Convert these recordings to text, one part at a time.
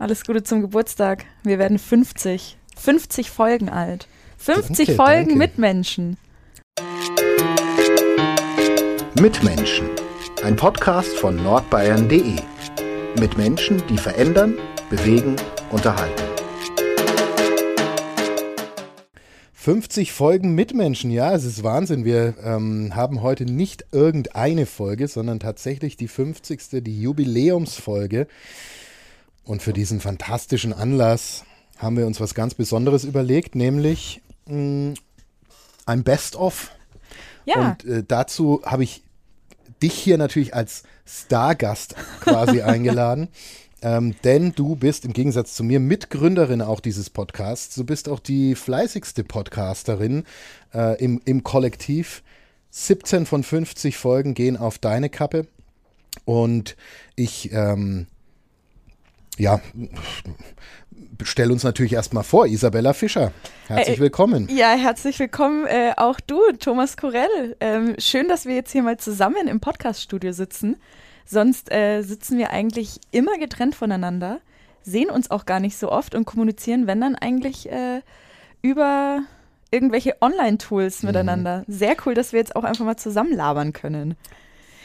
alles Gute zum Geburtstag. Wir werden 50. 50 Folgen alt. 50 Danke, Folgen danke. mit Menschen. Mitmenschen. Ein Podcast von nordbayern.de. Mit Menschen, die verändern, bewegen, unterhalten. 50 Folgen Mitmenschen, ja, es ist Wahnsinn. Wir ähm, haben heute nicht irgendeine Folge, sondern tatsächlich die 50. die Jubiläumsfolge. Und für diesen fantastischen Anlass haben wir uns was ganz Besonderes überlegt, nämlich mh, ein Best-of. Ja, Und äh, dazu habe ich dich hier natürlich als Stargast quasi eingeladen. Ähm, denn du bist im Gegensatz zu mir Mitgründerin auch dieses Podcasts. Du bist auch die fleißigste Podcasterin äh, im, im Kollektiv. 17 von 50 Folgen gehen auf deine Kappe. Und ich, ähm, ja, stell uns natürlich erstmal vor, Isabella Fischer. Herzlich Äh, willkommen. ja, herzlich willkommen äh, auch du, Thomas Korell. Ähm, schön, dass wir jetzt hier mal zusammen im Podcaststudio sitzen. Sonst äh, sitzen wir eigentlich immer getrennt voneinander, sehen uns auch gar nicht so oft und kommunizieren, wenn dann eigentlich äh, über irgendwelche Online-Tools miteinander. Sehr cool, dass wir jetzt auch einfach mal zusammen labern können.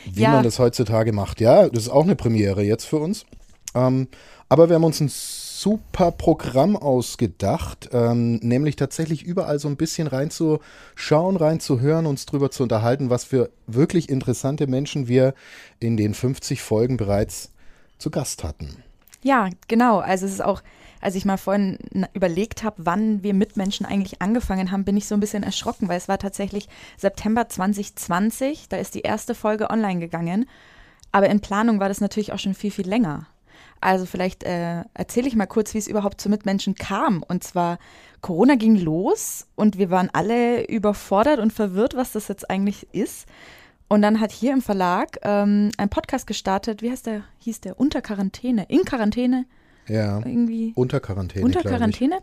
wie Ja. man das heutzutage macht. Ja, das ist auch eine Premiere jetzt für uns. Ähm, aber wir haben uns ein super Programm ausgedacht, ähm, nämlich tatsächlich überall so ein bisschen reinzuschauen, reinzuhören, uns drüber zu unterhalten, was für wirklich interessante Menschen wir in den 50 Folgen bereits zu Gast hatten. Ja, genau. Also es ist auch, als ich mal vorhin überlegt habe, wann wir mit Menschen eigentlich angefangen haben, bin ich so ein bisschen erschrocken, weil es war tatsächlich September 2020, da ist die erste Folge online gegangen. Aber in Planung war das natürlich auch schon viel, viel länger. Also vielleicht äh, erzähle ich mal kurz, wie es überhaupt zu Mitmenschen kam. Und zwar, Corona ging los und wir waren alle überfordert und verwirrt, was das jetzt eigentlich ist. Und dann hat hier im Verlag ähm, ein Podcast gestartet, wie heißt der, hieß der, Unter Quarantäne, in Quarantäne, Ja, irgendwie. unter Quarantäne. Unter. Quarantäne.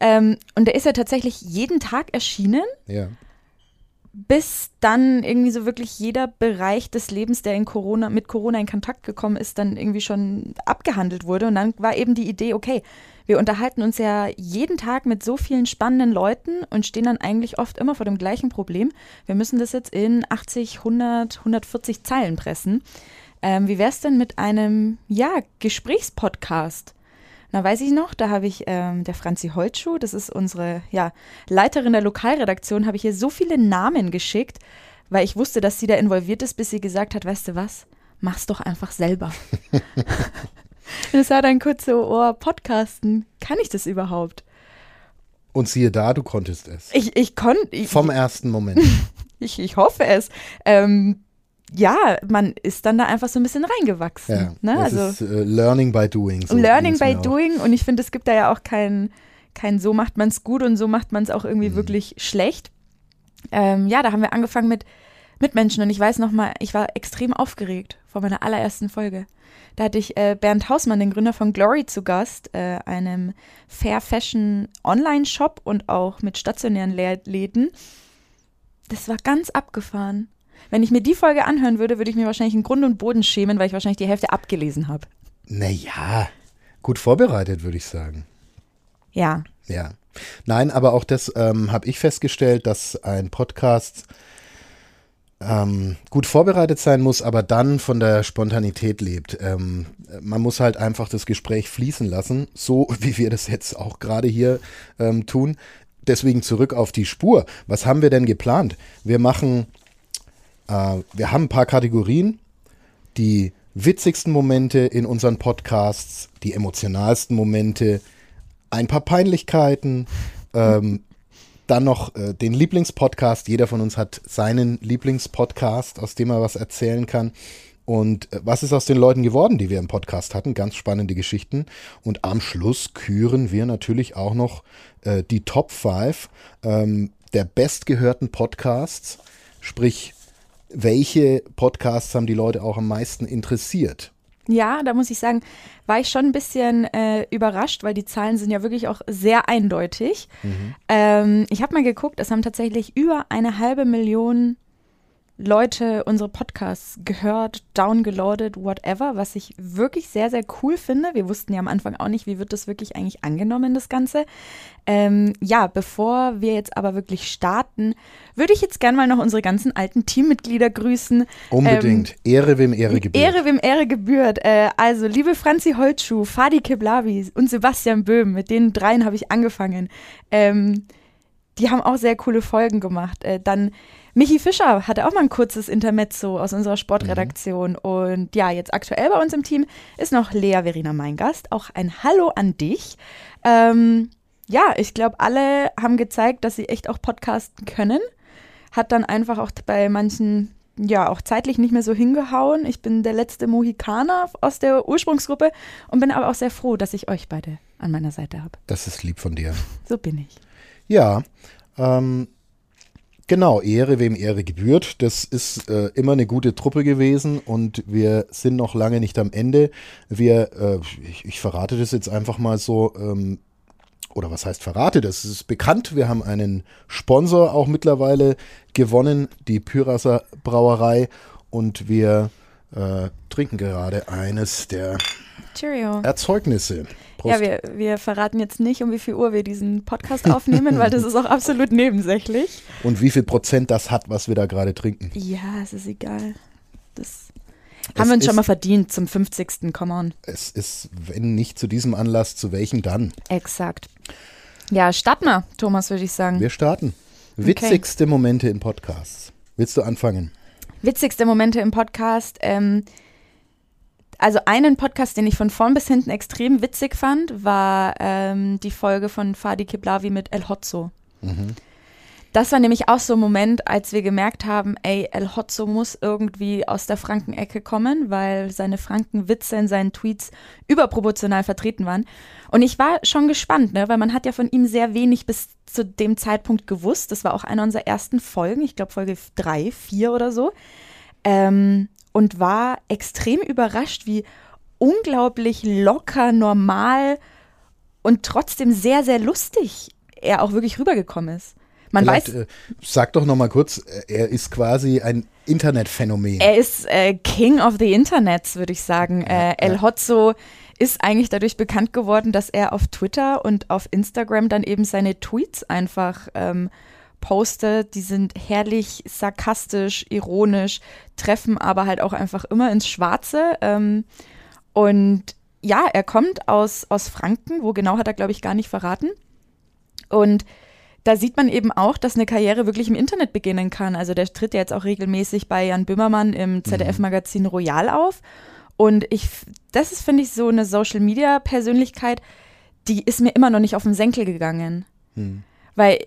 Ähm, und der ist ja tatsächlich jeden Tag erschienen, Ja. Bis dann irgendwie so wirklich jeder Bereich des Lebens, der in Corona, mit Corona in Kontakt gekommen ist, dann irgendwie schon abgehandelt wurde. Und dann war eben die Idee, okay, wir unterhalten uns ja jeden Tag mit so vielen spannenden Leuten und stehen dann eigentlich oft immer vor dem gleichen Problem. Wir müssen das jetzt in 80, 100, 140 Zeilen pressen. Ähm, wie wäre es denn mit einem, ja, Gesprächspodcast? Na, weiß ich noch, da habe ich ähm, der Franzi Holtschuh, das ist unsere ja, Leiterin der Lokalredaktion, habe ich ihr so viele Namen geschickt, weil ich wusste, dass sie da involviert ist, bis sie gesagt hat, weißt du was, mach's doch einfach selber. Und es war dann kurz so, oh, Podcasten, kann ich das überhaupt? Und siehe da, du konntest es. Ich, ich konnte, ich, Vom ersten Moment. ich, ich hoffe es. Ähm, ja, man ist dann da einfach so ein bisschen reingewachsen. Ja, ne? Also ist äh, Learning by Doing. so Learning by doing und ich finde, es gibt da ja auch kein, kein so macht man es gut und so macht man es auch irgendwie Mhm. wirklich schlecht. Ähm, ja, da haben wir angefangen mit Mitmenschen und ich weiß noch mal, ich war extrem aufgeregt vor meiner allerersten Folge. Da hatte ich äh, Bernd Hausmann, den Gründer von Glory, zu Gast, äh, einem Fair Fashion Online-Shop und auch mit stationären Lä- Läden. Das war ganz abgefahren. Wenn ich mir die Folge anhören würde, würde ich mir wahrscheinlich in Grund und Boden schämen, weil ich wahrscheinlich die Hälfte abgelesen habe. Naja, gut vorbereitet, würde ich sagen. Ja, Ja. Nein, aber auch das ähm, habe ich festgestellt, dass ein Podcast ähm, gut vorbereitet sein muss, aber dann von der Spontanität lebt. Ähm, man muss halt einfach das Gespräch fließen lassen, so wie wir das jetzt auch gerade hier ähm, tun. Deswegen zurück auf die Spur. Was haben wir denn geplant? Wir machen, äh, wir haben ein paar Kategorien, die witzigsten Momente in unseren Podcasts, die emotionalsten Momente, ein paar Peinlichkeiten, ähm, dann noch äh, den Lieblingspodcast. Jeder von uns hat seinen Lieblingspodcast, aus dem er was erzählen kann. Und äh, was ist aus den Leuten geworden, die wir im Podcast hatten? Ganz spannende Geschichten. Und am Schluss küren wir natürlich auch noch äh, die Top 5 ähm, der bestgehörten Podcasts. Sprich, welche Podcasts haben die Leute auch am meisten interessiert? Ja, da muss ich sagen, war ich schon ein bisschen äh, überrascht, weil die Zahlen sind ja wirklich auch sehr eindeutig. Mhm. Ähm, ich habe mal geguckt, es haben tatsächlich über eine halbe Million Leute unsere Podcasts gehört, downgeloadet, whatever, was ich wirklich sehr, sehr cool finde. Wir wussten ja am Anfang auch nicht, wie wird das wirklich eigentlich angenommen, das Ganze. Ähm, ja, bevor wir jetzt aber wirklich starten, würde ich jetzt gerne mal noch unsere ganzen alten Teammitglieder grüßen. Unbedingt. Ähm, Ehre, wem Ehre gebührt. Ehre, wem Ehre gebührt. Äh, also, liebe Franzi Holtschuh, Fadi Keblavi und Sebastian Böhm, mit den dreien habe ich angefangen. Ähm, die haben auch sehr coole Folgen gemacht. Äh, dann Michi Fischer hatte auch mal ein kurzes Intermezzo aus unserer Sportredaktion. Mhm. Und ja, jetzt aktuell bei uns im Team ist noch Lea Verena mein Gast. Auch ein Hallo an dich. Ähm, ja, ich glaube, alle haben gezeigt, dass sie echt auch podcasten können. Hat dann einfach auch bei manchen, ja, auch zeitlich nicht mehr so hingehauen. Ich bin der letzte Mohikaner aus der Ursprungsgruppe und bin aber auch sehr froh, dass ich euch beide an meiner Seite habe. Das ist lieb von dir. So bin ich. Ja, ähm, Genau, Ehre, wem Ehre gebührt. Das ist äh, immer eine gute Truppe gewesen und wir sind noch lange nicht am Ende. Wir, äh, ich, ich, verrate das jetzt einfach mal so, ähm, oder was heißt verrate das? Es ist bekannt, wir haben einen Sponsor auch mittlerweile gewonnen, die Pyrasser Brauerei und wir äh, trinken gerade eines der Cheerio. Erzeugnisse. Prost. Ja, wir, wir verraten jetzt nicht, um wie viel Uhr wir diesen Podcast aufnehmen, weil das ist auch absolut nebensächlich. Und wie viel Prozent das hat, was wir da gerade trinken. Ja, es ist egal. Das es haben wir uns schon mal verdient zum 50. Come on. Es ist, wenn nicht zu diesem Anlass, zu welchem dann? Exakt. Ja, starten wir, Thomas, würde ich sagen. Wir starten. Witzigste okay. Momente im Podcast. Willst du anfangen? Witzigste Momente im Podcast. Ähm, also einen Podcast, den ich von vorn bis hinten extrem witzig fand, war ähm, die Folge von Fadi Kiblavi mit El Hotzo. Mhm. Das war nämlich auch so ein Moment, als wir gemerkt haben, ey, El Hotzo muss irgendwie aus der Frankenecke kommen, weil seine Frankenwitze in seinen Tweets überproportional vertreten waren. Und ich war schon gespannt, ne, weil man hat ja von ihm sehr wenig bis zu dem Zeitpunkt gewusst. Das war auch einer unserer ersten Folgen, ich glaube Folge drei, vier oder so. Ähm, und war extrem überrascht, wie unglaublich locker, normal und trotzdem sehr, sehr lustig er auch wirklich rübergekommen ist. Man Vielleicht, weiß. Äh, sag doch noch mal kurz, äh, er ist quasi ein Internetphänomen. Er ist äh, King of the Internets, würde ich sagen. Ja, äh, El ja. Hotzo ist eigentlich dadurch bekannt geworden, dass er auf Twitter und auf Instagram dann eben seine Tweets einfach ähm, postet. Die sind herrlich sarkastisch, ironisch, treffen aber halt auch einfach immer ins Schwarze. Ähm, und ja, er kommt aus, aus Franken, wo genau hat er, glaube ich, gar nicht verraten. Und da sieht man eben auch, dass eine Karriere wirklich im Internet beginnen kann. Also der tritt ja jetzt auch regelmäßig bei Jan Böhmermann im mhm. ZDF-Magazin Royal auf. Und ich, das ist, finde ich, so eine Social-Media-Persönlichkeit, die ist mir immer noch nicht auf den Senkel gegangen. Mhm. Weil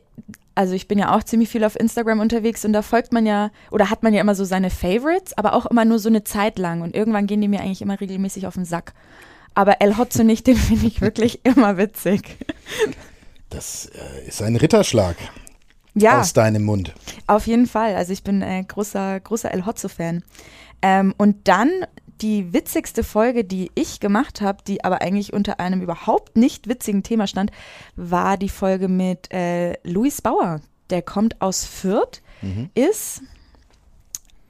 also ich bin ja auch ziemlich viel auf Instagram unterwegs und da folgt man ja oder hat man ja immer so seine Favorites, aber auch immer nur so eine Zeit lang und irgendwann gehen die mir eigentlich immer regelmäßig auf den Sack. Aber El Hotzo nicht, den finde ich wirklich immer witzig. Das äh, ist ein Ritterschlag. Ja, aus deinem Mund. Auf jeden Fall. Also ich bin äh, großer, großer El Hotzo-Fan. Ähm, und dann die witzigste Folge, die ich gemacht habe, die aber eigentlich unter einem überhaupt nicht witzigen Thema stand, war die Folge mit äh, Luis Bauer. Der kommt aus Fürth, mhm. ist,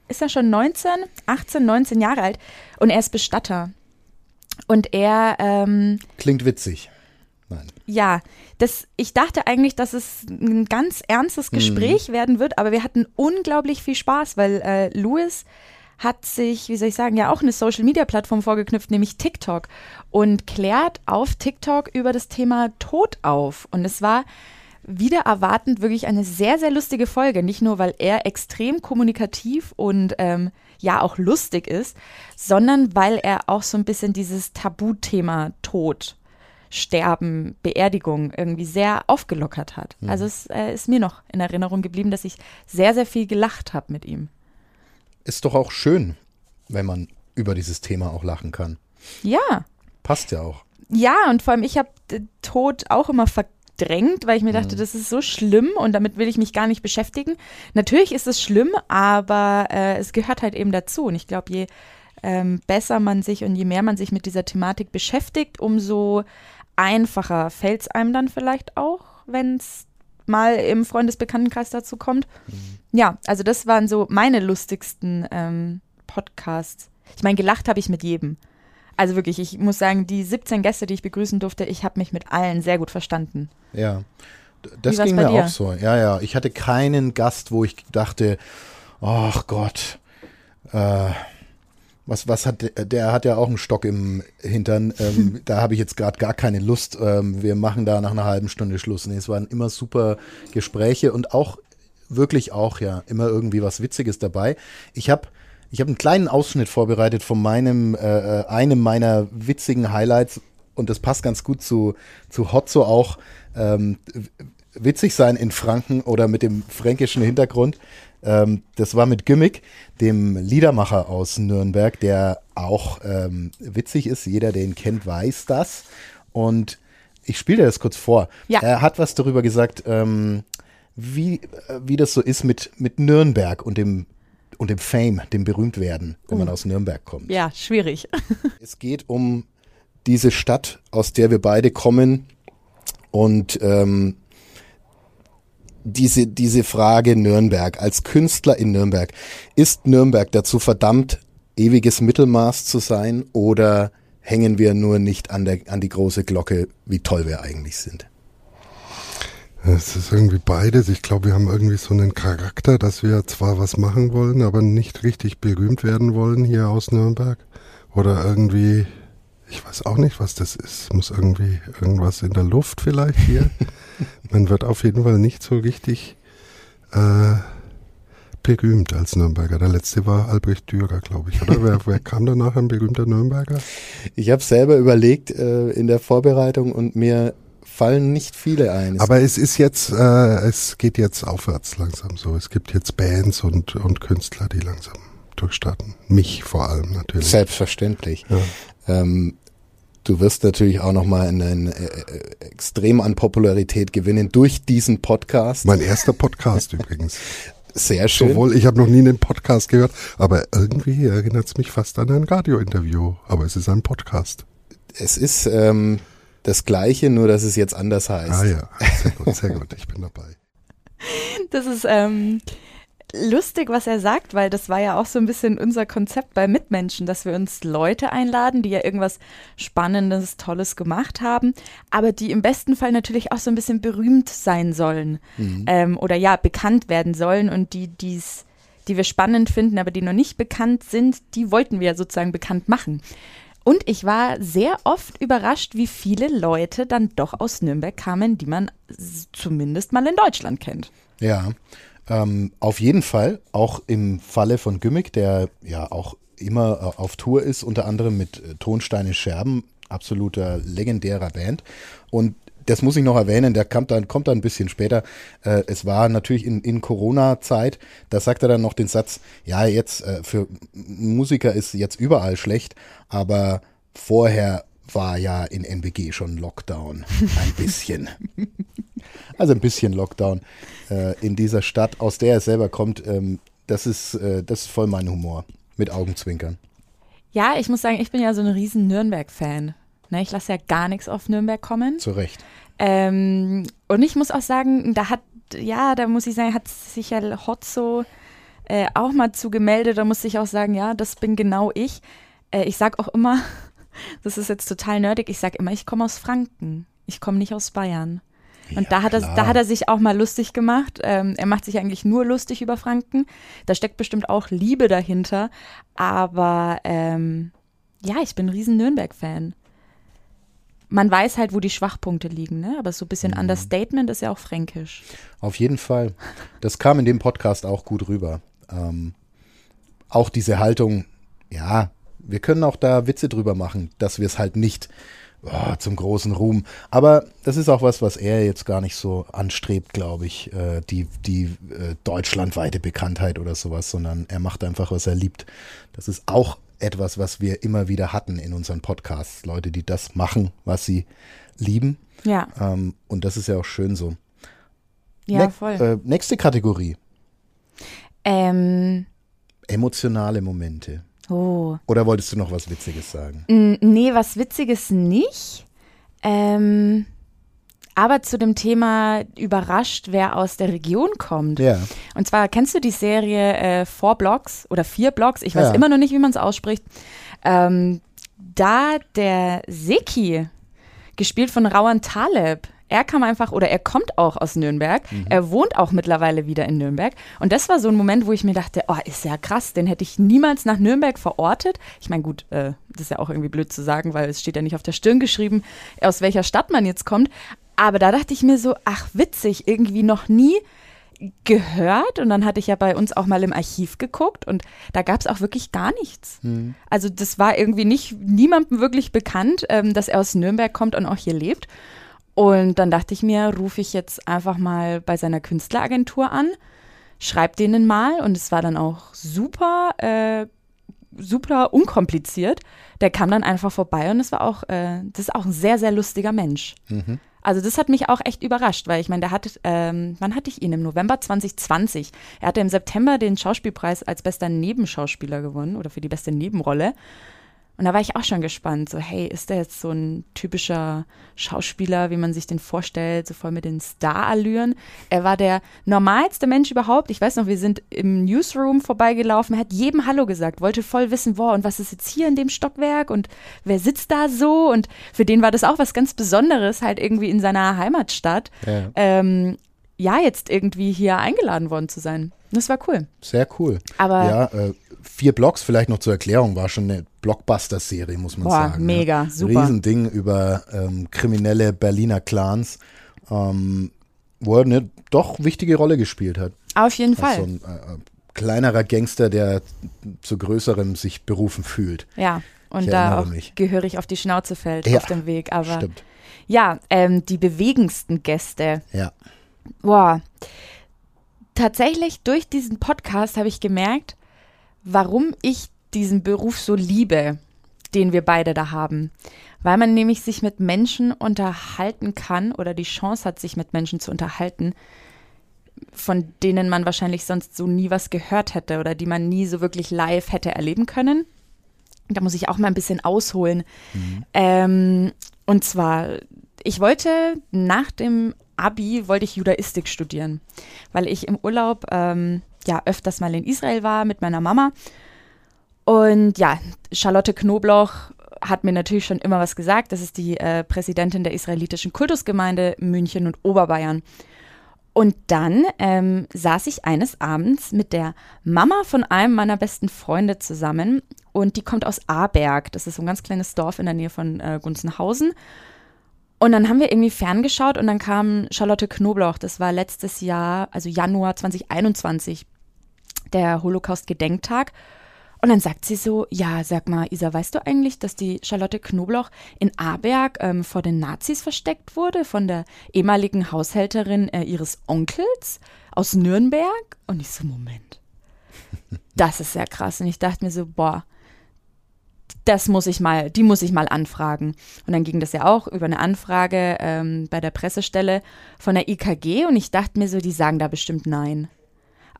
ist er schon 19, 18, 19 Jahre alt und er ist Bestatter. Und er. Ähm, Klingt witzig. Nein. Ja, das, ich dachte eigentlich, dass es ein ganz ernstes mhm. Gespräch mhm. werden wird, aber wir hatten unglaublich viel Spaß, weil äh, Louis hat sich, wie soll ich sagen, ja auch eine Social-Media-Plattform vorgeknüpft, nämlich TikTok und klärt auf TikTok über das Thema Tod auf. Und es war wieder erwartend wirklich eine sehr, sehr lustige Folge. Nicht nur, weil er extrem kommunikativ und ähm, ja auch lustig ist, sondern weil er auch so ein bisschen dieses Tabuthema Tod Sterben, Beerdigung irgendwie sehr aufgelockert hat. Mhm. Also es äh, ist mir noch in Erinnerung geblieben, dass ich sehr, sehr viel gelacht habe mit ihm ist doch auch schön, wenn man über dieses Thema auch lachen kann. Ja. Passt ja auch. Ja, und vor allem ich habe Tod auch immer verdrängt, weil ich mir dachte, mhm. das ist so schlimm und damit will ich mich gar nicht beschäftigen. Natürlich ist es schlimm, aber äh, es gehört halt eben dazu. Und ich glaube, je ähm, besser man sich und je mehr man sich mit dieser Thematik beschäftigt, umso einfacher fällt es einem dann vielleicht auch, wenn es mal im Freundesbekanntenkreis dazu kommt. Mhm. Ja, also das waren so meine lustigsten ähm, Podcasts. Ich meine, gelacht habe ich mit jedem. Also wirklich, ich muss sagen, die 17 Gäste, die ich begrüßen durfte, ich habe mich mit allen sehr gut verstanden. Ja, das ging mir dir? auch so. Ja, ja, ich hatte keinen Gast, wo ich dachte, ach Gott, äh, was, was hat der, der hat ja auch einen Stock im Hintern. Ähm, da habe ich jetzt gerade gar keine Lust. Ähm, wir machen da nach einer halben Stunde Schluss. Nee, es waren immer super Gespräche und auch wirklich auch ja immer irgendwie was Witziges dabei. Ich habe ich habe einen kleinen Ausschnitt vorbereitet von meinem äh, äh, einem meiner witzigen Highlights und das passt ganz gut zu zu Hotzo auch. Ähm, witzig sein in Franken oder mit dem fränkischen Hintergrund. Ähm, das war mit Gimmick, dem Liedermacher aus Nürnberg, der auch ähm, witzig ist. Jeder, der ihn kennt, weiß das. Und ich spiele dir das kurz vor. Ja. Er hat was darüber gesagt, ähm, wie, äh, wie das so ist mit, mit Nürnberg und dem, und dem Fame, dem Berühmtwerden, wenn man aus Nürnberg kommt. Ja, schwierig. es geht um diese Stadt, aus der wir beide kommen. Und ähm, diese, diese Frage Nürnberg als Künstler in Nürnberg. Ist Nürnberg dazu verdammt, ewiges Mittelmaß zu sein oder hängen wir nur nicht an, der, an die große Glocke, wie toll wir eigentlich sind? Es ist irgendwie beides. Ich glaube, wir haben irgendwie so einen Charakter, dass wir zwar was machen wollen, aber nicht richtig berühmt werden wollen hier aus Nürnberg. Oder irgendwie ich weiß auch nicht, was das ist. Muss irgendwie irgendwas in der Luft vielleicht hier. Man wird auf jeden Fall nicht so richtig äh, berühmt als Nürnberger. Der letzte war Albrecht Dürer, glaube ich, oder? wer, wer, kam danach ein berühmter Nürnberger? Ich habe selber überlegt äh, in der Vorbereitung und mir fallen nicht viele ein. Aber es ist jetzt, äh, es geht jetzt aufwärts langsam so. Es gibt jetzt Bands und, und Künstler, die langsam durchstarten. Mich vor allem natürlich. Selbstverständlich. Ja. Ähm, Du wirst natürlich auch nochmal einen äh, äh, extrem an Popularität gewinnen durch diesen Podcast. Mein erster Podcast übrigens. Sehr schön. Sowohl, ich habe noch nie einen Podcast gehört, aber irgendwie erinnert es mich fast an ein Radiointerview. Aber es ist ein Podcast. Es ist ähm, das Gleiche, nur dass es jetzt anders heißt. Ah ja, sehr gut, sehr gut. Ich bin dabei. Das ist ähm, lustig, was er sagt, weil das war ja auch so ein bisschen unser Konzept bei Mitmenschen, dass wir uns Leute einladen, die ja irgendwas Spannendes, Tolles gemacht haben, aber die im besten Fall natürlich auch so ein bisschen berühmt sein sollen mhm. ähm, oder ja, bekannt werden sollen und die dies die wir spannend finden, aber die noch nicht bekannt sind, die wollten wir sozusagen bekannt machen. Und ich war sehr oft überrascht, wie viele Leute dann doch aus Nürnberg kamen, die man zumindest mal in Deutschland kennt. Ja, ähm, auf jeden Fall, auch im Falle von Gimmick, der ja auch immer äh, auf Tour ist, unter anderem mit äh, Tonsteine Scherben, absoluter legendärer Band. Und das muss ich noch erwähnen, der kommt dann, kommt dann ein bisschen später. Äh, es war natürlich in, in Corona-Zeit, da sagt er dann noch den Satz, ja, jetzt äh, für Musiker ist jetzt überall schlecht, aber vorher war ja in NBG schon Lockdown. Ein bisschen. also ein bisschen Lockdown äh, in dieser Stadt, aus der er selber kommt. Ähm, das, ist, äh, das ist voll mein Humor. Mit Augenzwinkern. Ja, ich muss sagen, ich bin ja so ein riesen Nürnberg-Fan. Ne, ich lasse ja gar nichts auf Nürnberg kommen. Zu Recht. Ähm, und ich muss auch sagen, da hat, ja, da muss ich sagen, hat sich ja Hotzo äh, auch mal zugemeldet. Da muss ich auch sagen, ja, das bin genau ich. Äh, ich sag auch immer, das ist jetzt total nerdig, ich sag immer, ich komme aus Franken. Ich komme nicht aus Bayern. Und ja, da, hat er, da hat er sich auch mal lustig gemacht. Ähm, er macht sich eigentlich nur lustig über Franken. Da steckt bestimmt auch Liebe dahinter. Aber ähm, ja, ich bin ein riesen Nürnberg-Fan. Man weiß halt, wo die Schwachpunkte liegen, ne? aber so ein bisschen mhm. Understatement ist ja auch fränkisch. Auf jeden Fall. Das kam in dem Podcast auch gut rüber. Ähm, auch diese Haltung, ja, wir können auch da Witze drüber machen, dass wir es halt nicht oh, zum großen Ruhm. Aber das ist auch was, was er jetzt gar nicht so anstrebt, glaube ich, äh, die, die äh, deutschlandweite Bekanntheit oder sowas, sondern er macht einfach, was er liebt. Das ist auch etwas, was wir immer wieder hatten in unseren Podcasts. Leute, die das machen, was sie lieben. Ja, Ähm, und das ist ja auch schön so. ja, Ne- voll. Äh, nächste Kategorie. Ähm, Emotionale Momente. Oh. Oder wolltest du noch was Witziges sagen? N- Nee, was Witziges nicht. Ähm, aber zu dem Thema überrascht, wer aus der Region kommt. Ja. Und zwar kennst du die Serie äh, Four Blocks oder Vier Blocks? Ich weiß Ja. immer noch nicht, wie man es ausspricht. Ähm, da der Seki, gespielt von Rawan Taleb, er kam einfach, oder er kommt auch aus Nürnberg. Er wohnt auch mittlerweile wieder in Nürnberg. Und das war so ein Moment, wo ich mir dachte, oh, ist ja krass, den hätte ich niemals nach Nürnberg verortet. Ich meine, gut, äh, das ist ja auch irgendwie blöd zu sagen, weil es steht ja nicht auf der Stirn geschrieben, aus welcher Stadt man jetzt kommt. Aber da dachte ich mir so, ach witzig, irgendwie noch nie gehört und dann hatte ich ja bei uns auch mal im Archiv geguckt und da gab es auch wirklich gar nichts. Also das war irgendwie nicht niemandem wirklich bekannt, ähm, dass er aus Nürnberg kommt und auch hier lebt. Und dann dachte ich mir, rufe ich jetzt einfach mal bei seiner Künstleragentur an, schreib denen mal und es war dann auch super, äh, super unkompliziert. Der kam dann einfach vorbei und es war auch, äh, das ist auch ein sehr, sehr lustiger Mensch. Also das hat mich auch echt überrascht, weil ich meine, der hat, ähm, wann hatte ich ihn? Im November 2020. Er hatte im September den Schauspielpreis als bester Nebenschauspieler gewonnen oder für die beste Nebenrolle. Und da war ich auch schon gespannt, so hey, ist der jetzt so ein typischer Schauspieler, wie man sich den vorstellt, so voll mit den Star-Allüren? Er war der normalste Mensch überhaupt. Ich weiß noch, wir sind im Newsroom vorbeigelaufen, er hat jedem Hallo gesagt, wollte voll wissen, boah, und was ist jetzt hier in dem Stockwerk und wer sitzt da so? Und für den war das auch was ganz Besonderes, halt irgendwie in seiner Heimatstadt, Ja. ähm, ja, jetzt irgendwie hier eingeladen worden zu sein. Das war cool. Sehr cool. Aber ja, äh, vier Blocks vielleicht noch zur Erklärung, war schon eine Blockbuster-Serie, muss man Boah, sagen. mega, ne? super. Riesending über ähm, kriminelle Berliner Clans, ähm, wo er eine doch wichtige Rolle gespielt hat. auf jeden Fall. so ein äh, äh, kleinerer Gangster, der zu größerem sich berufen fühlt. Ja, und Ich da auch mich. gehörig auf die Schnauze fällt Ja, auf dem Weg. Aber Stimmt. ja, ähm, die bewegendsten Gäste. Ja. Boah. Tatsächlich durch diesen Podcast habe ich gemerkt, warum ich diesen Beruf so liebe, den wir beide da haben. Weil man nämlich sich mit Menschen unterhalten kann oder die Chance hat, sich mit Menschen zu unterhalten, von denen man wahrscheinlich sonst so nie was gehört hätte oder die man nie so wirklich live hätte erleben können. Da muss ich auch mal ein bisschen ausholen. Ähm, und zwar, ich wollte nach dem Abi, wollte ich Judaistik studieren, weil ich im Urlaub ähm, ja öfters mal in Israel war mit meiner Mama. Und ja, Charlotte Knobloch hat mir natürlich schon immer was gesagt. Das ist die äh, Präsidentin der israelitischen Kultusgemeinde München und Oberbayern. Und dann ähm, saß ich eines Abends mit der Mama von einem meiner besten Freunde zusammen und die kommt aus Aberg. Das ist so ein ganz kleines Dorf in der Nähe von äh, Gunzenhausen. Und dann haben wir irgendwie ferngeschaut und dann kam Charlotte Knobloch. Das war letztes Jahr, also Januar 2021, der Holocaust-Gedenktag. Und dann sagt sie so, ja, sag mal, Isa, weißt du eigentlich, dass die Charlotte Knobloch in Aberg ähm, vor den Nazis versteckt wurde, von der ehemaligen Haushälterin äh, ihres Onkels aus Nürnberg? Und ich so, Moment, das ist sehr krass. Und ich dachte mir so, boah, das muss ich mal, die muss ich mal anfragen. Und dann ging das ja auch über eine Anfrage ähm, bei der Pressestelle von der IKG und ich dachte mir so, die sagen da bestimmt nein.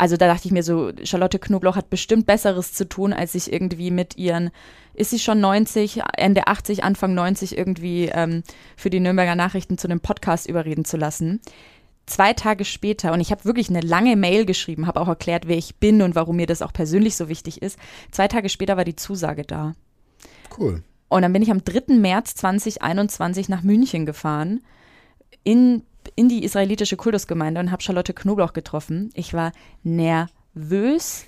Also da dachte ich mir so, Charlotte Knobloch hat bestimmt Besseres zu tun, als sich irgendwie mit ihren, ist sie schon 90, Ende 80, Anfang 90 irgendwie ähm, für die Nürnberger Nachrichten zu einem Podcast überreden zu lassen. Zwei Tage später, und ich habe wirklich eine lange Mail geschrieben, habe auch erklärt, wer ich bin und warum mir das auch persönlich so wichtig ist. Zwei Tage später war die Zusage da. Cool. Und dann bin ich am 3. März 2021 nach München gefahren, in, in die israelitische Kultusgemeinde und habe Charlotte Knobloch getroffen. Ich war nervös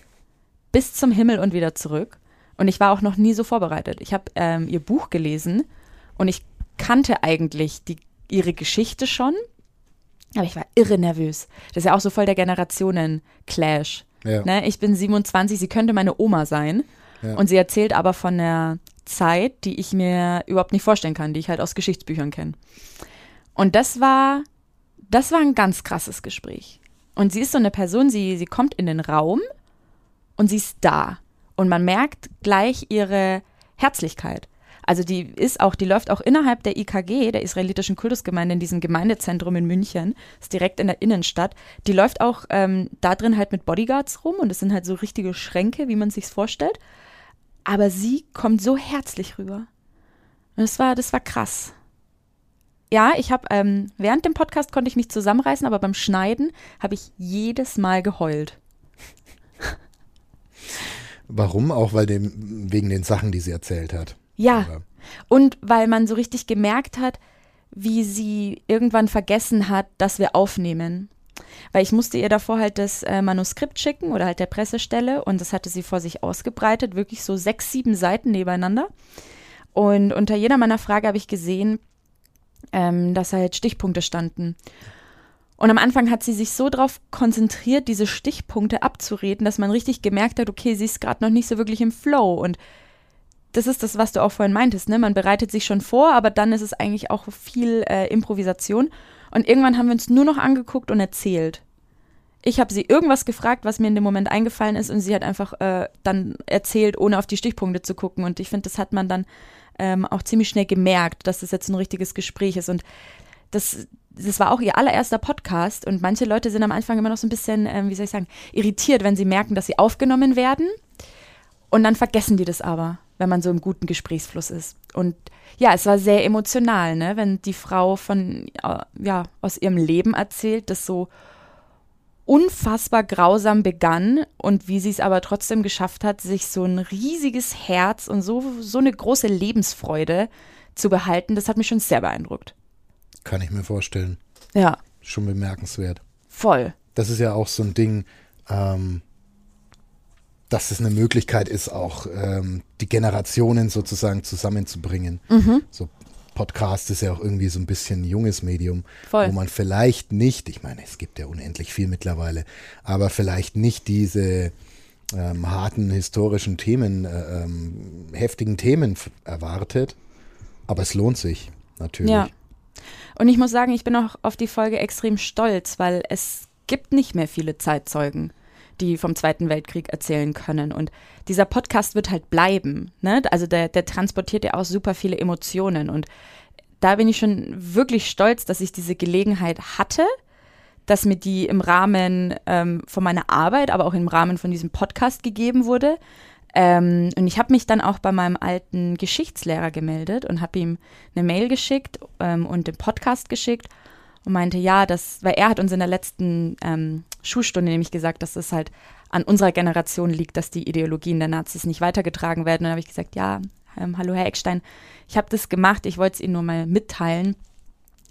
bis zum Himmel und wieder zurück. Und ich war auch noch nie so vorbereitet. Ich habe ähm, ihr Buch gelesen und ich kannte eigentlich die, ihre Geschichte schon, aber ich war irre nervös. Das ist ja auch so voll der Generationen-Clash. Ja. Ne? Ich bin 27, sie könnte meine Oma sein. Ja. Und sie erzählt aber von der Zeit, die ich mir überhaupt nicht vorstellen kann, die ich halt aus Geschichtsbüchern kenne. Und das war, das war ein ganz krasses Gespräch. Und sie ist so eine Person, sie, sie kommt in den Raum und sie ist da. Und man merkt gleich ihre Herzlichkeit. Also die ist auch, die läuft auch innerhalb der IKG, der israelitischen Kultusgemeinde, in diesem Gemeindezentrum in München, ist direkt in der Innenstadt. Die läuft auch ähm, da drin halt mit Bodyguards rum und es sind halt so richtige Schränke, wie man sich's vorstellt. Aber sie kommt so herzlich rüber. Und das war, das war krass. Ja, ich habe ähm, während dem Podcast konnte ich mich zusammenreißen, aber beim Schneiden habe ich jedes Mal geheult. Warum? Auch weil dem, wegen den Sachen, die sie erzählt hat. Ja. Oder? Und weil man so richtig gemerkt hat, wie sie irgendwann vergessen hat, dass wir aufnehmen. Weil ich musste ihr davor halt das äh, Manuskript schicken oder halt der Pressestelle und das hatte sie vor sich ausgebreitet, wirklich so sechs, sieben Seiten nebeneinander. Und unter jeder meiner Frage habe ich gesehen, ähm, dass halt Stichpunkte standen. Und am Anfang hat sie sich so darauf konzentriert, diese Stichpunkte abzureden, dass man richtig gemerkt hat, okay, sie ist gerade noch nicht so wirklich im Flow. Und das ist das, was du auch vorhin meintest, ne? Man bereitet sich schon vor, aber dann ist es eigentlich auch viel äh, Improvisation. Und irgendwann haben wir uns nur noch angeguckt und erzählt. Ich habe sie irgendwas gefragt, was mir in dem Moment eingefallen ist, und sie hat einfach äh, dann erzählt, ohne auf die Stichpunkte zu gucken. Und ich finde, das hat man dann ähm, auch ziemlich schnell gemerkt, dass das jetzt ein richtiges Gespräch ist. Und das, das war auch ihr allererster Podcast. Und manche Leute sind am Anfang immer noch so ein bisschen, ähm, wie soll ich sagen, irritiert, wenn sie merken, dass sie aufgenommen werden. Und dann vergessen die das aber, wenn man so im guten Gesprächsfluss ist. Und ja, es war sehr emotional, ne? wenn die Frau von, äh, ja, aus ihrem Leben erzählt, das so unfassbar grausam begann und wie sie es aber trotzdem geschafft hat, sich so ein riesiges Herz und so, so eine große Lebensfreude zu behalten, das hat mich schon sehr beeindruckt. Kann ich mir vorstellen. Ja, Schon bemerkenswert. voll. Das ist ja auch so ein Ding, ähm, dass es eine Möglichkeit ist, auch ähm, die Generationen sozusagen zusammenzubringen. Mhm. So Podcast ist ja auch irgendwie so ein bisschen ein junges Medium, Voll. wo man vielleicht nicht, ich meine, es gibt ja unendlich viel mittlerweile, aber vielleicht nicht diese ähm, harten historischen Themen, äh, ähm, heftigen Themen erwartet. Aber es lohnt sich natürlich. Ja. Und ich muss sagen, ich bin auch auf die Folge extrem stolz, weil es gibt nicht mehr viele Zeitzeugen, die vom Zweiten Weltkrieg erzählen können. Und dieser Podcast wird halt bleiben. Ne? Also der, der transportiert ja auch super viele Emotionen. Und da bin ich schon wirklich stolz, dass ich diese Gelegenheit hatte, dass mir die im Rahmen ähm, von meiner Arbeit, aber auch im Rahmen von diesem Podcast gegeben wurde. Ähm, und ich habe mich dann auch bei meinem alten Geschichtslehrer gemeldet und habe ihm eine Mail geschickt ähm, und den Podcast geschickt und meinte, ja, das, weil er hat uns in der letzten ähm, Schulstunde nämlich gesagt, dass es halt an unserer Generation liegt, dass die Ideologien der Nazis nicht weitergetragen werden. Und dann habe ich gesagt, ja, ähm, hallo Herr Eckstein, ich habe das gemacht, ich wollte es Ihnen nur mal mitteilen.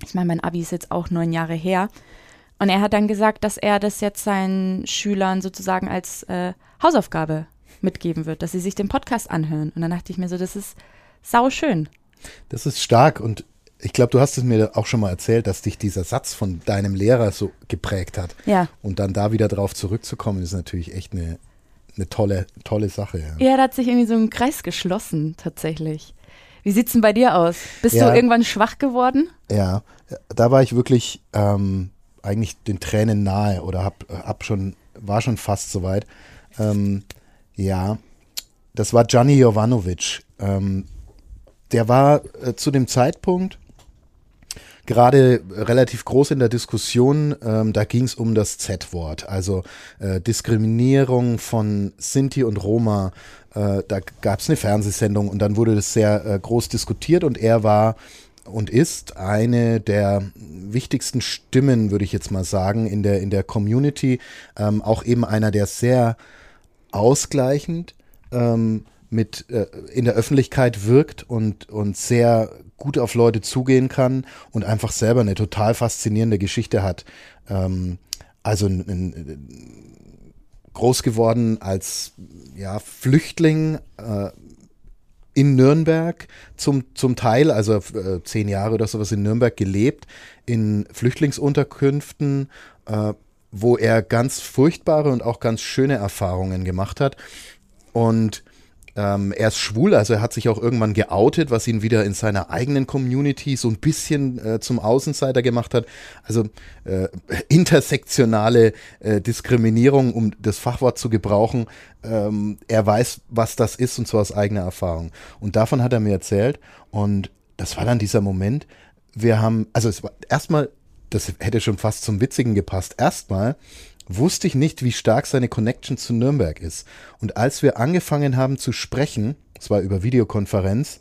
Ich meine, mein Abi ist jetzt auch neun Jahre her. Und er hat dann gesagt, dass er das jetzt seinen Schülern sozusagen als äh, Hausaufgabe mitgeben wird, dass sie sich den Podcast anhören. Und dann dachte ich mir so, das ist sau schön. Das ist stark und ich glaube, du hast es mir auch schon mal erzählt, dass dich dieser Satz von deinem Lehrer so geprägt hat. Ja. Und dann da wieder drauf zurückzukommen, ist natürlich echt eine, eine tolle, tolle Sache. Ja. Ja, da hat sich irgendwie so ein Kreis geschlossen, tatsächlich. Wie sieht's denn bei dir aus? Bist Ja. du irgendwann schwach geworden? Ja, da war ich wirklich ähm, eigentlich den Tränen nahe oder hab, hab schon, war schon fast soweit. Ähm, ja, das war Gianni Jovanovic. Ähm, der war äh, zu dem Zeitpunkt gerade relativ groß in der Diskussion. Ähm, da ging es um das Z-Wort, also äh, Diskriminierung von Sinti und Roma. Äh, da gab es eine Fernsehsendung und dann wurde das sehr äh, groß diskutiert und er war und ist eine der wichtigsten Stimmen, würde ich jetzt mal sagen, in der, in der Community. Ähm, auch eben einer, der sehr ausgleichend ähm, mit äh, in der Öffentlichkeit wirkt und, und sehr gut auf Leute zugehen kann und einfach selber eine total faszinierende Geschichte hat. Ähm, also ein, ein, groß geworden als ja, Flüchtling äh, in Nürnberg zum, zum Teil, also äh, zehn Jahre oder sowas in Nürnberg gelebt, in Flüchtlingsunterkünften, äh, wo er ganz furchtbare und auch ganz schöne Erfahrungen gemacht hat. Und Ähm, er ist schwul, also er hat sich auch irgendwann geoutet, was ihn wieder in seiner eigenen Community so ein bisschen äh, zum Außenseiter gemacht hat. Also äh, intersektionale äh, Diskriminierung, um das Fachwort zu gebrauchen. Ähm, er weiß, was das ist und zwar aus eigener Erfahrung. Und davon hat er mir erzählt. Und das war dann dieser Moment. Wir haben, also es war erstmal, das hätte schon fast zum Witzigen gepasst. Erstmal wusste ich nicht, wie stark seine Connection zu Nürnberg ist. Und als wir angefangen haben zu sprechen, es war über Videokonferenz,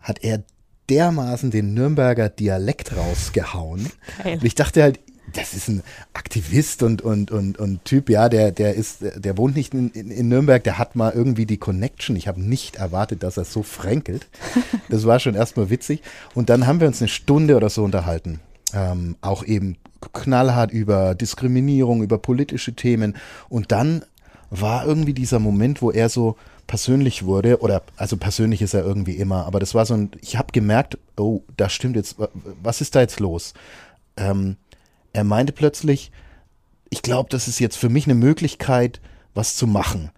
hat er dermaßen den Nürnberger Dialekt rausgehauen. Geil. Und ich dachte halt, das ist ein Aktivist und, und, und, und Typ, ja, der, der ist, der wohnt nicht in, in, in Nürnberg, der hat mal irgendwie die Connection. Ich habe nicht erwartet, dass er so fränkelt. Das war schon erstmal witzig. Und dann haben wir uns eine Stunde oder so unterhalten. Ähm, auch eben knallhart über Diskriminierung, über politische Themen. Und dann war irgendwie dieser Moment, wo er so persönlich wurde, oder also persönlich ist er irgendwie immer, aber das war so ein, ich habe gemerkt, oh, da stimmt jetzt, was ist da jetzt los? Ähm, er meinte plötzlich, ich glaube, das ist jetzt für mich eine Möglichkeit, was zu machen.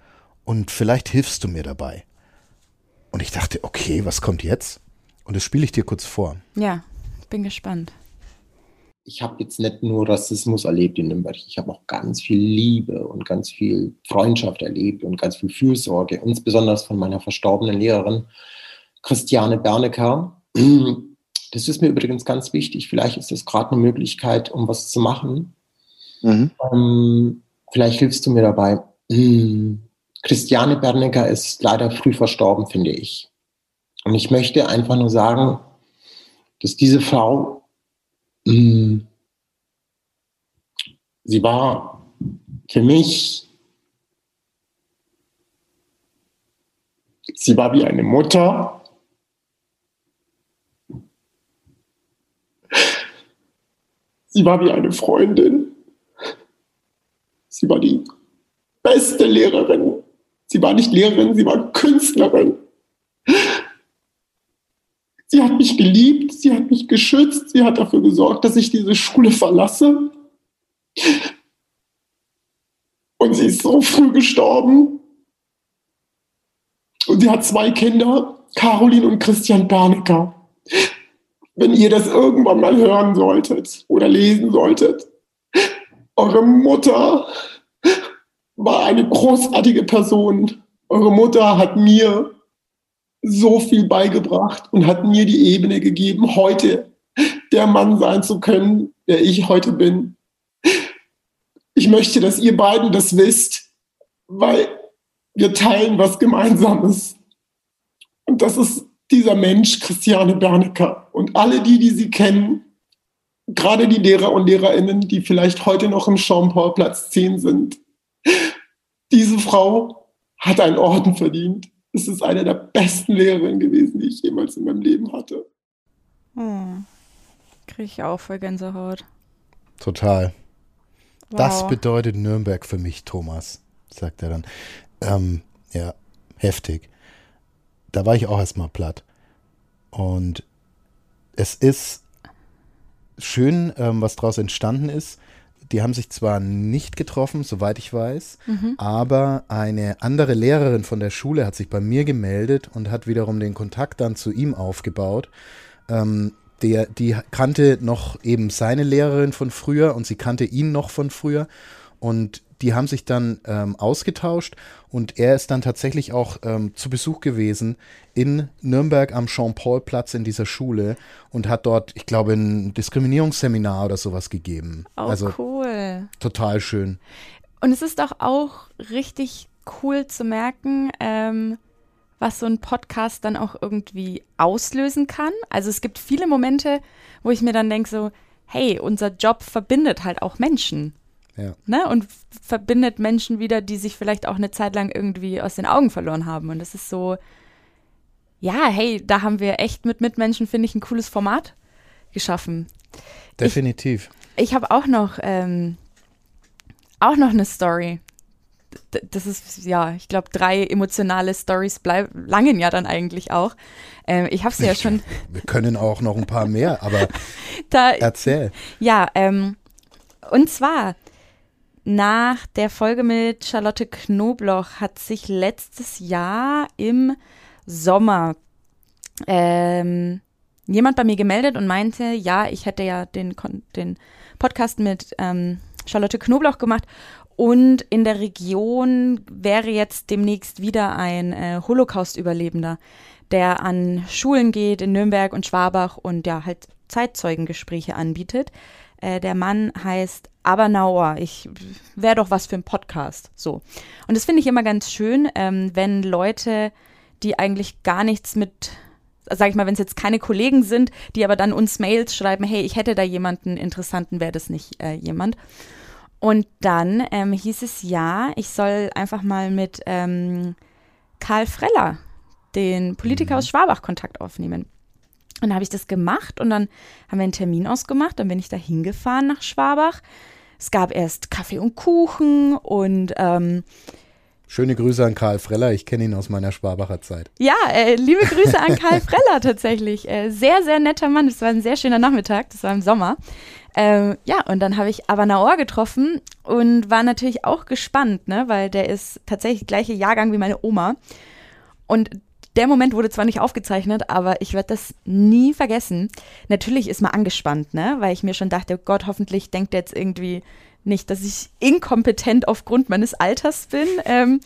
Und vielleicht hilfst du mir dabei. Und ich dachte, okay, was kommt jetzt? Und das spiele ich dir kurz vor. Ja, bin gespannt ich habe jetzt nicht nur Rassismus erlebt in Nürnberg, ich habe auch ganz viel Liebe und ganz viel Freundschaft erlebt und ganz viel Fürsorge, insbesondere von meiner verstorbenen Lehrerin Christiane Bernecker. Das ist mir übrigens ganz wichtig. Vielleicht ist das gerade eine Möglichkeit, um was zu machen. Mhm. Ähm, vielleicht hilfst du mir dabei. Christiane Bernecker ist leider früh verstorben, finde ich. Und ich möchte einfach nur sagen, dass diese Frau. Sie war für mich, sie war wie eine Mutter. Sie war wie eine Freundin. Sie war die beste Lehrerin. Sie war nicht Lehrerin, sie war Künstlerin. Sie hat mich geliebt, sie hat mich geschützt, sie hat dafür gesorgt, dass ich diese Schule verlasse. Und sie ist so früh gestorben. Und sie hat zwei Kinder, Caroline und Christian Bernecker. Wenn ihr das irgendwann mal hören solltet oder lesen solltet, eure Mutter war eine großartige Person. Eure Mutter hat mir so viel beigebracht und hat mir die Ebene gegeben, heute der Mann sein zu können, der ich heute bin. Ich möchte, dass ihr beiden das wisst, weil wir teilen was Gemeinsames. Und das ist dieser Mensch, Christiane Bernecker. Und alle die, die sie kennen, gerade die Lehrer und Lehrerinnen, die vielleicht heute noch im Jean-Paul-Platz 10 sind, diese Frau hat einen Orden verdient. Es ist eine der besten Lehrerinnen gewesen, die ich jemals in meinem Leben hatte. Hm. Kriege ich auch voll Gänsehaut. Total. Wow. Das bedeutet Nürnberg für mich, Thomas, sagt er dann. Ähm, ja, heftig. Da war ich auch erstmal platt. Und es ist schön, ähm, was daraus entstanden ist die haben sich zwar nicht getroffen, soweit ich weiß, mhm. aber eine andere Lehrerin von der Schule hat sich bei mir gemeldet und hat wiederum den Kontakt dann zu ihm aufgebaut. Ähm, der, die kannte noch eben seine Lehrerin von früher und sie kannte ihn noch von früher. Und die haben sich dann ähm, ausgetauscht und er ist dann tatsächlich auch ähm, zu Besuch gewesen in Nürnberg am Jean-Paul-Platz in dieser Schule und hat dort, ich glaube, ein Diskriminierungsseminar oder sowas gegeben. Oh, also cool. Total schön. Und es ist doch auch richtig cool zu merken, ähm, was so ein Podcast dann auch irgendwie auslösen kann. Also es gibt viele Momente, wo ich mir dann denke so, hey, unser Job verbindet halt auch Menschen. Ja. Ne? Und verbindet Menschen wieder, die sich vielleicht auch eine Zeit lang irgendwie aus den Augen verloren haben. Und das ist so, ja, hey, da haben wir echt mit Mitmenschen, finde ich, ein cooles Format geschaffen. Definitiv. Ich, ich habe auch noch, ähm, auch noch eine Story. das ist, ja, ich glaube, drei emotionale Stories langen ja dann eigentlich auch. Ähm, ich habe es ja schon. Wir können auch noch ein paar mehr, aber da, erzähl. Ja, ähm, und zwar nach der Folge mit Charlotte Knobloch hat sich letztes Jahr im Sommer ähm, jemand bei mir gemeldet und meinte, ja, ich hätte ja den, den Podcast mit ähm, Charlotte Knobloch gemacht und in der Region wäre jetzt demnächst wieder ein äh, Holocaust-Überlebender, der an Schulen geht in Nürnberg und Schwabach und ja halt Zeitzeugengespräche anbietet. Äh, der Mann heißt Abernauer. Ich wäre doch was für ein Podcast. So. Und das finde ich immer ganz schön, ähm, wenn Leute, die eigentlich gar nichts mit sag ich mal, wenn es jetzt keine Kollegen sind, die aber dann uns Mails schreiben, hey, ich hätte da jemanden interessanten, wäre das nicht äh, jemand. Und dann ähm, hieß es ja, ich soll einfach mal mit ähm, Karl Freller, den Politiker mhm. aus Schwabach, Kontakt aufnehmen. Und dann habe ich das gemacht und dann haben wir einen Termin ausgemacht. Dann bin ich da hingefahren nach Schwabach. Es gab erst Kaffee und Kuchen und ähm, Schöne Grüße an Karl Freller, ich kenne ihn aus meiner Schwabacher Zeit. Ja, äh, liebe Grüße an Karl Freller tatsächlich. Äh, sehr, sehr netter Mann. Es war ein sehr schöner Nachmittag, das war im Sommer. Ähm, ja, und dann habe ich Avanaor getroffen und war natürlich auch gespannt, ne, weil der ist tatsächlich gleiche Jahrgang wie meine Oma. Und der Moment wurde zwar nicht aufgezeichnet, aber ich werde das nie vergessen. Natürlich ist man angespannt, ne, weil ich mir schon dachte, oh Gott, hoffentlich denkt er jetzt irgendwie nicht, dass ich inkompetent aufgrund meines Alters bin. Ähm,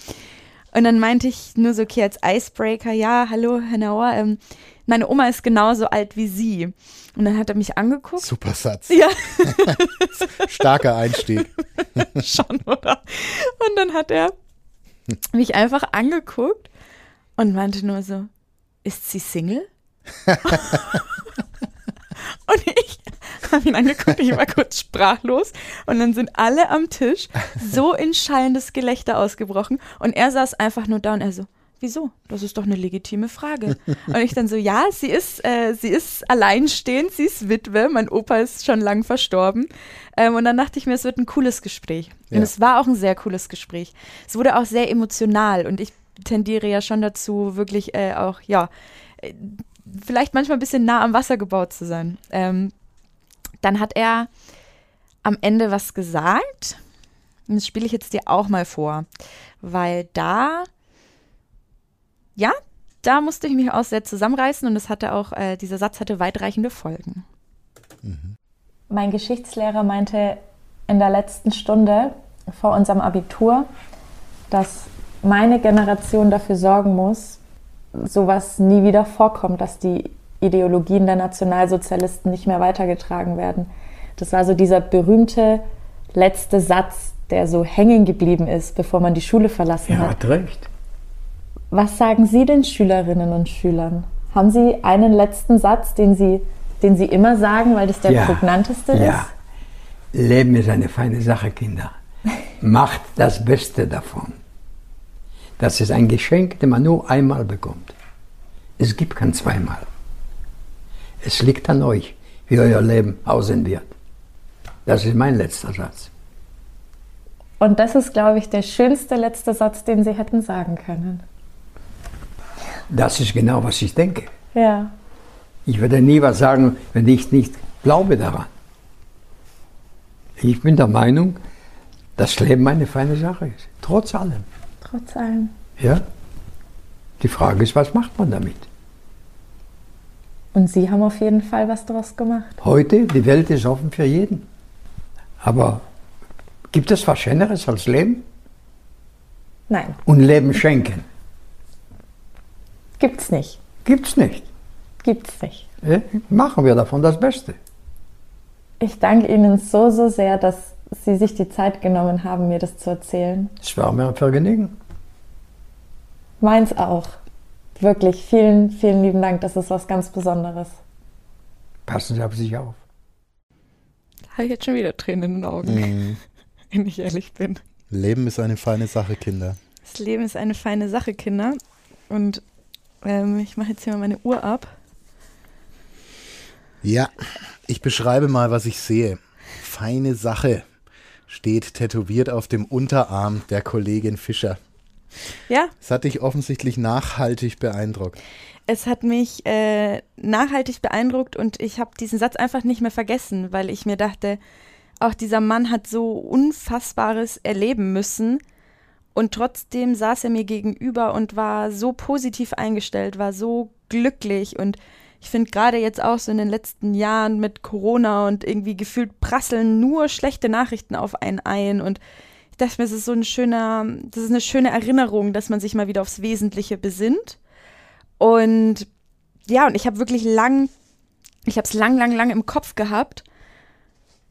und dann meinte ich nur so, okay, als Icebreaker, ja, hallo, Herr Nauer, ähm, meine Oma ist genauso alt wie Sie. Und dann hat er mich angeguckt. Super Satz. Ja. Starker Einstieg. Schon, oder? Und dann hat er mich einfach angeguckt und meinte nur so, ist sie Single? und ich habe ihn angeguckt, ich war kurz sprachlos und dann sind alle am Tisch so in schallendes Gelächter ausgebrochen und er saß einfach nur da und er so, wieso? Das ist doch eine legitime Frage. Und ich dann so, ja, sie ist, äh, sie ist alleinstehend, sie ist Witwe, mein Opa ist schon lang verstorben. Ähm, und dann dachte ich mir, es wird ein cooles Gespräch. Ja. Und es war auch ein sehr cooles Gespräch. Es wurde auch sehr emotional und ich tendiere ja schon dazu, wirklich äh, auch, ja, äh, vielleicht manchmal ein bisschen nah am Wasser gebaut zu sein. Ähm, dann hat er am Ende was gesagt. Das spiele ich jetzt dir auch mal vor, weil da, ja, da musste ich mich auch sehr zusammenreißen und es hatte auch, äh, dieser Satz hatte weitreichende Folgen. Mhm. Mein Geschichtslehrer meinte in der letzten Stunde vor unserem Abitur, dass meine Generation dafür sorgen muss, sowas nie wieder vorkommt, dass die Ideologien der Nationalsozialisten nicht mehr weitergetragen werden. Das war so dieser berühmte letzte Satz, der so hängen geblieben ist, bevor man die Schule verlassen ja, hat. hat recht. Was sagen Sie den Schülerinnen und Schülern? Haben Sie einen letzten Satz, den Sie, den Sie immer sagen, weil das der ja, prägnanteste ist? Ja. Leben ist eine feine Sache, Kinder. Macht das Beste davon. Das ist ein Geschenk, das man nur einmal bekommt. Es gibt kein zweimal. Es liegt an euch, wie euer Leben aussehen wird. Das ist mein letzter Satz. Und das ist, glaube ich, der schönste letzte Satz, den Sie hätten sagen können. Das ist genau, was ich denke. Ja. Ich würde nie was sagen, wenn ich nicht glaube daran. Ich bin der Meinung, dass Leben eine feine Sache ist. Trotz allem. Trotz allem. Ja. Die Frage ist, was macht man damit? Und Sie haben auf jeden Fall was daraus gemacht. Heute, die Welt ist offen für jeden. Aber gibt es was Schöneres als Leben? Nein. Und Leben schenken? Gibt's nicht. Gibt's nicht. Gibt's nicht. Ja, machen wir davon das Beste. Ich danke Ihnen so, so sehr, dass Sie sich die Zeit genommen haben, mir das zu erzählen. Es war mir ein Vergnügen. Meins auch. Wirklich, vielen, vielen lieben Dank. Das ist was ganz Besonderes. Passen Sie auf sich auf. Habe ich jetzt schon wieder Tränen in den Augen, mhm. wenn ich ehrlich bin. Leben ist eine feine Sache, Kinder. Das Leben ist eine feine Sache, Kinder. Und ähm, ich mache jetzt hier mal meine Uhr ab. Ja, ich beschreibe mal, was ich sehe. Feine Sache steht tätowiert auf dem Unterarm der Kollegin Fischer. Ja. Es hat dich offensichtlich nachhaltig beeindruckt. Es hat mich äh, nachhaltig beeindruckt und ich habe diesen Satz einfach nicht mehr vergessen, weil ich mir dachte, auch dieser Mann hat so Unfassbares erleben müssen. Und trotzdem saß er mir gegenüber und war so positiv eingestellt, war so glücklich. Und ich finde gerade jetzt auch so in den letzten Jahren mit Corona und irgendwie gefühlt prasseln nur schlechte Nachrichten auf einen ein. Und dachte mir, es ist so ein schöner, das ist eine schöne Erinnerung, dass man sich mal wieder aufs Wesentliche besinnt. Und ja, und ich habe wirklich lang, ich habe es lang, lang, lang im Kopf gehabt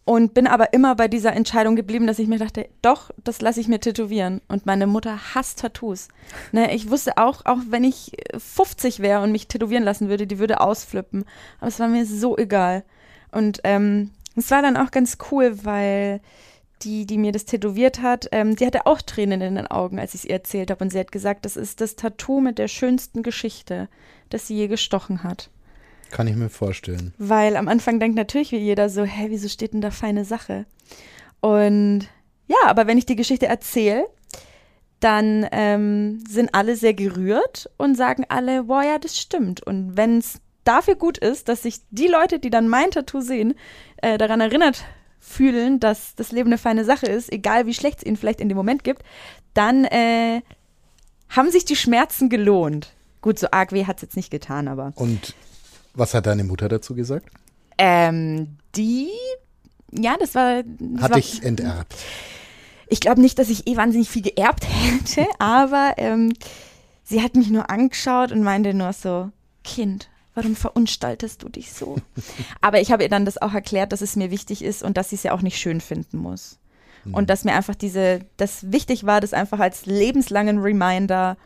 und bin aber immer bei dieser Entscheidung geblieben, dass ich mir dachte, doch, das lasse ich mir tätowieren. Und meine Mutter hasst Tattoos. Ne, ich wusste auch, auch wenn ich 50 wäre und mich tätowieren lassen würde, die würde ausflippen. Aber es war mir so egal. Und ähm, es war dann auch ganz cool, weil die, die mir das tätowiert hat, ähm, die hatte auch Tränen in den Augen, als ich es ihr erzählt habe. Und sie hat gesagt, das ist das Tattoo mit der schönsten Geschichte, das sie je gestochen hat. Kann ich mir vorstellen. Weil am Anfang denkt natürlich wie jeder so, hä, wieso steht denn da feine Sache? Und ja, aber wenn ich die Geschichte erzähle, dann ähm, sind alle sehr gerührt und sagen alle, boah, ja, das stimmt. Und wenn es dafür gut ist, dass sich die Leute, die dann mein Tattoo sehen, äh, daran erinnert fühlen, dass das Leben eine feine Sache ist, egal wie schlecht es ihnen vielleicht in dem Moment gibt, dann äh, haben sich die Schmerzen gelohnt. Gut, so arg weh hat es jetzt nicht getan, aber. Und was hat deine Mutter dazu gesagt? Ähm, die, ja, das war. Das hat war, dich enterbt. Ich glaube nicht, dass ich eh wahnsinnig viel geerbt hätte, aber ähm, sie hat mich nur angeschaut und meinte nur so, Kind, warum verunstaltest du dich so? aber ich habe ihr dann das auch erklärt, dass es mir wichtig ist und dass sie es ja auch nicht schön finden muss. Mhm. Und dass mir einfach diese, das wichtig war, das einfach als lebenslangen Reminder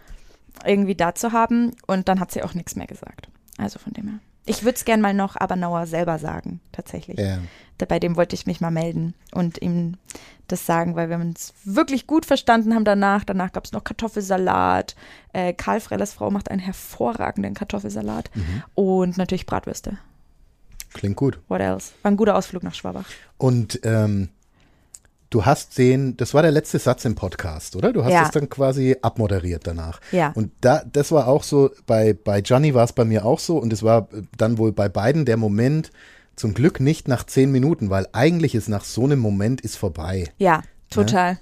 irgendwie da zu haben. Und dann hat sie auch nichts mehr gesagt. Also von dem her. Ich würde es gern mal noch Abernauer selber sagen, tatsächlich. Ja. Bei dem wollte ich mich mal melden und ihm das sagen, weil wir uns wirklich gut verstanden haben danach. Danach gab es noch Kartoffelsalat. Äh, Karl Frellers Frau macht einen hervorragenden Kartoffelsalat Mhm. und natürlich Bratwürste. Klingt gut. What else? War ein guter Ausflug nach Schwabach. Und ähm, du hast den, das war der letzte Satz im Podcast, oder? Du hast Ja. es dann quasi abmoderiert danach. Ja. Und da, das war auch so, bei, bei Gianni war es bei mir auch so und es war dann wohl bei beiden der Moment, zum Glück nicht nach zehn Minuten, weil eigentlich ist nach so einem Moment ist vorbei. Ja, total.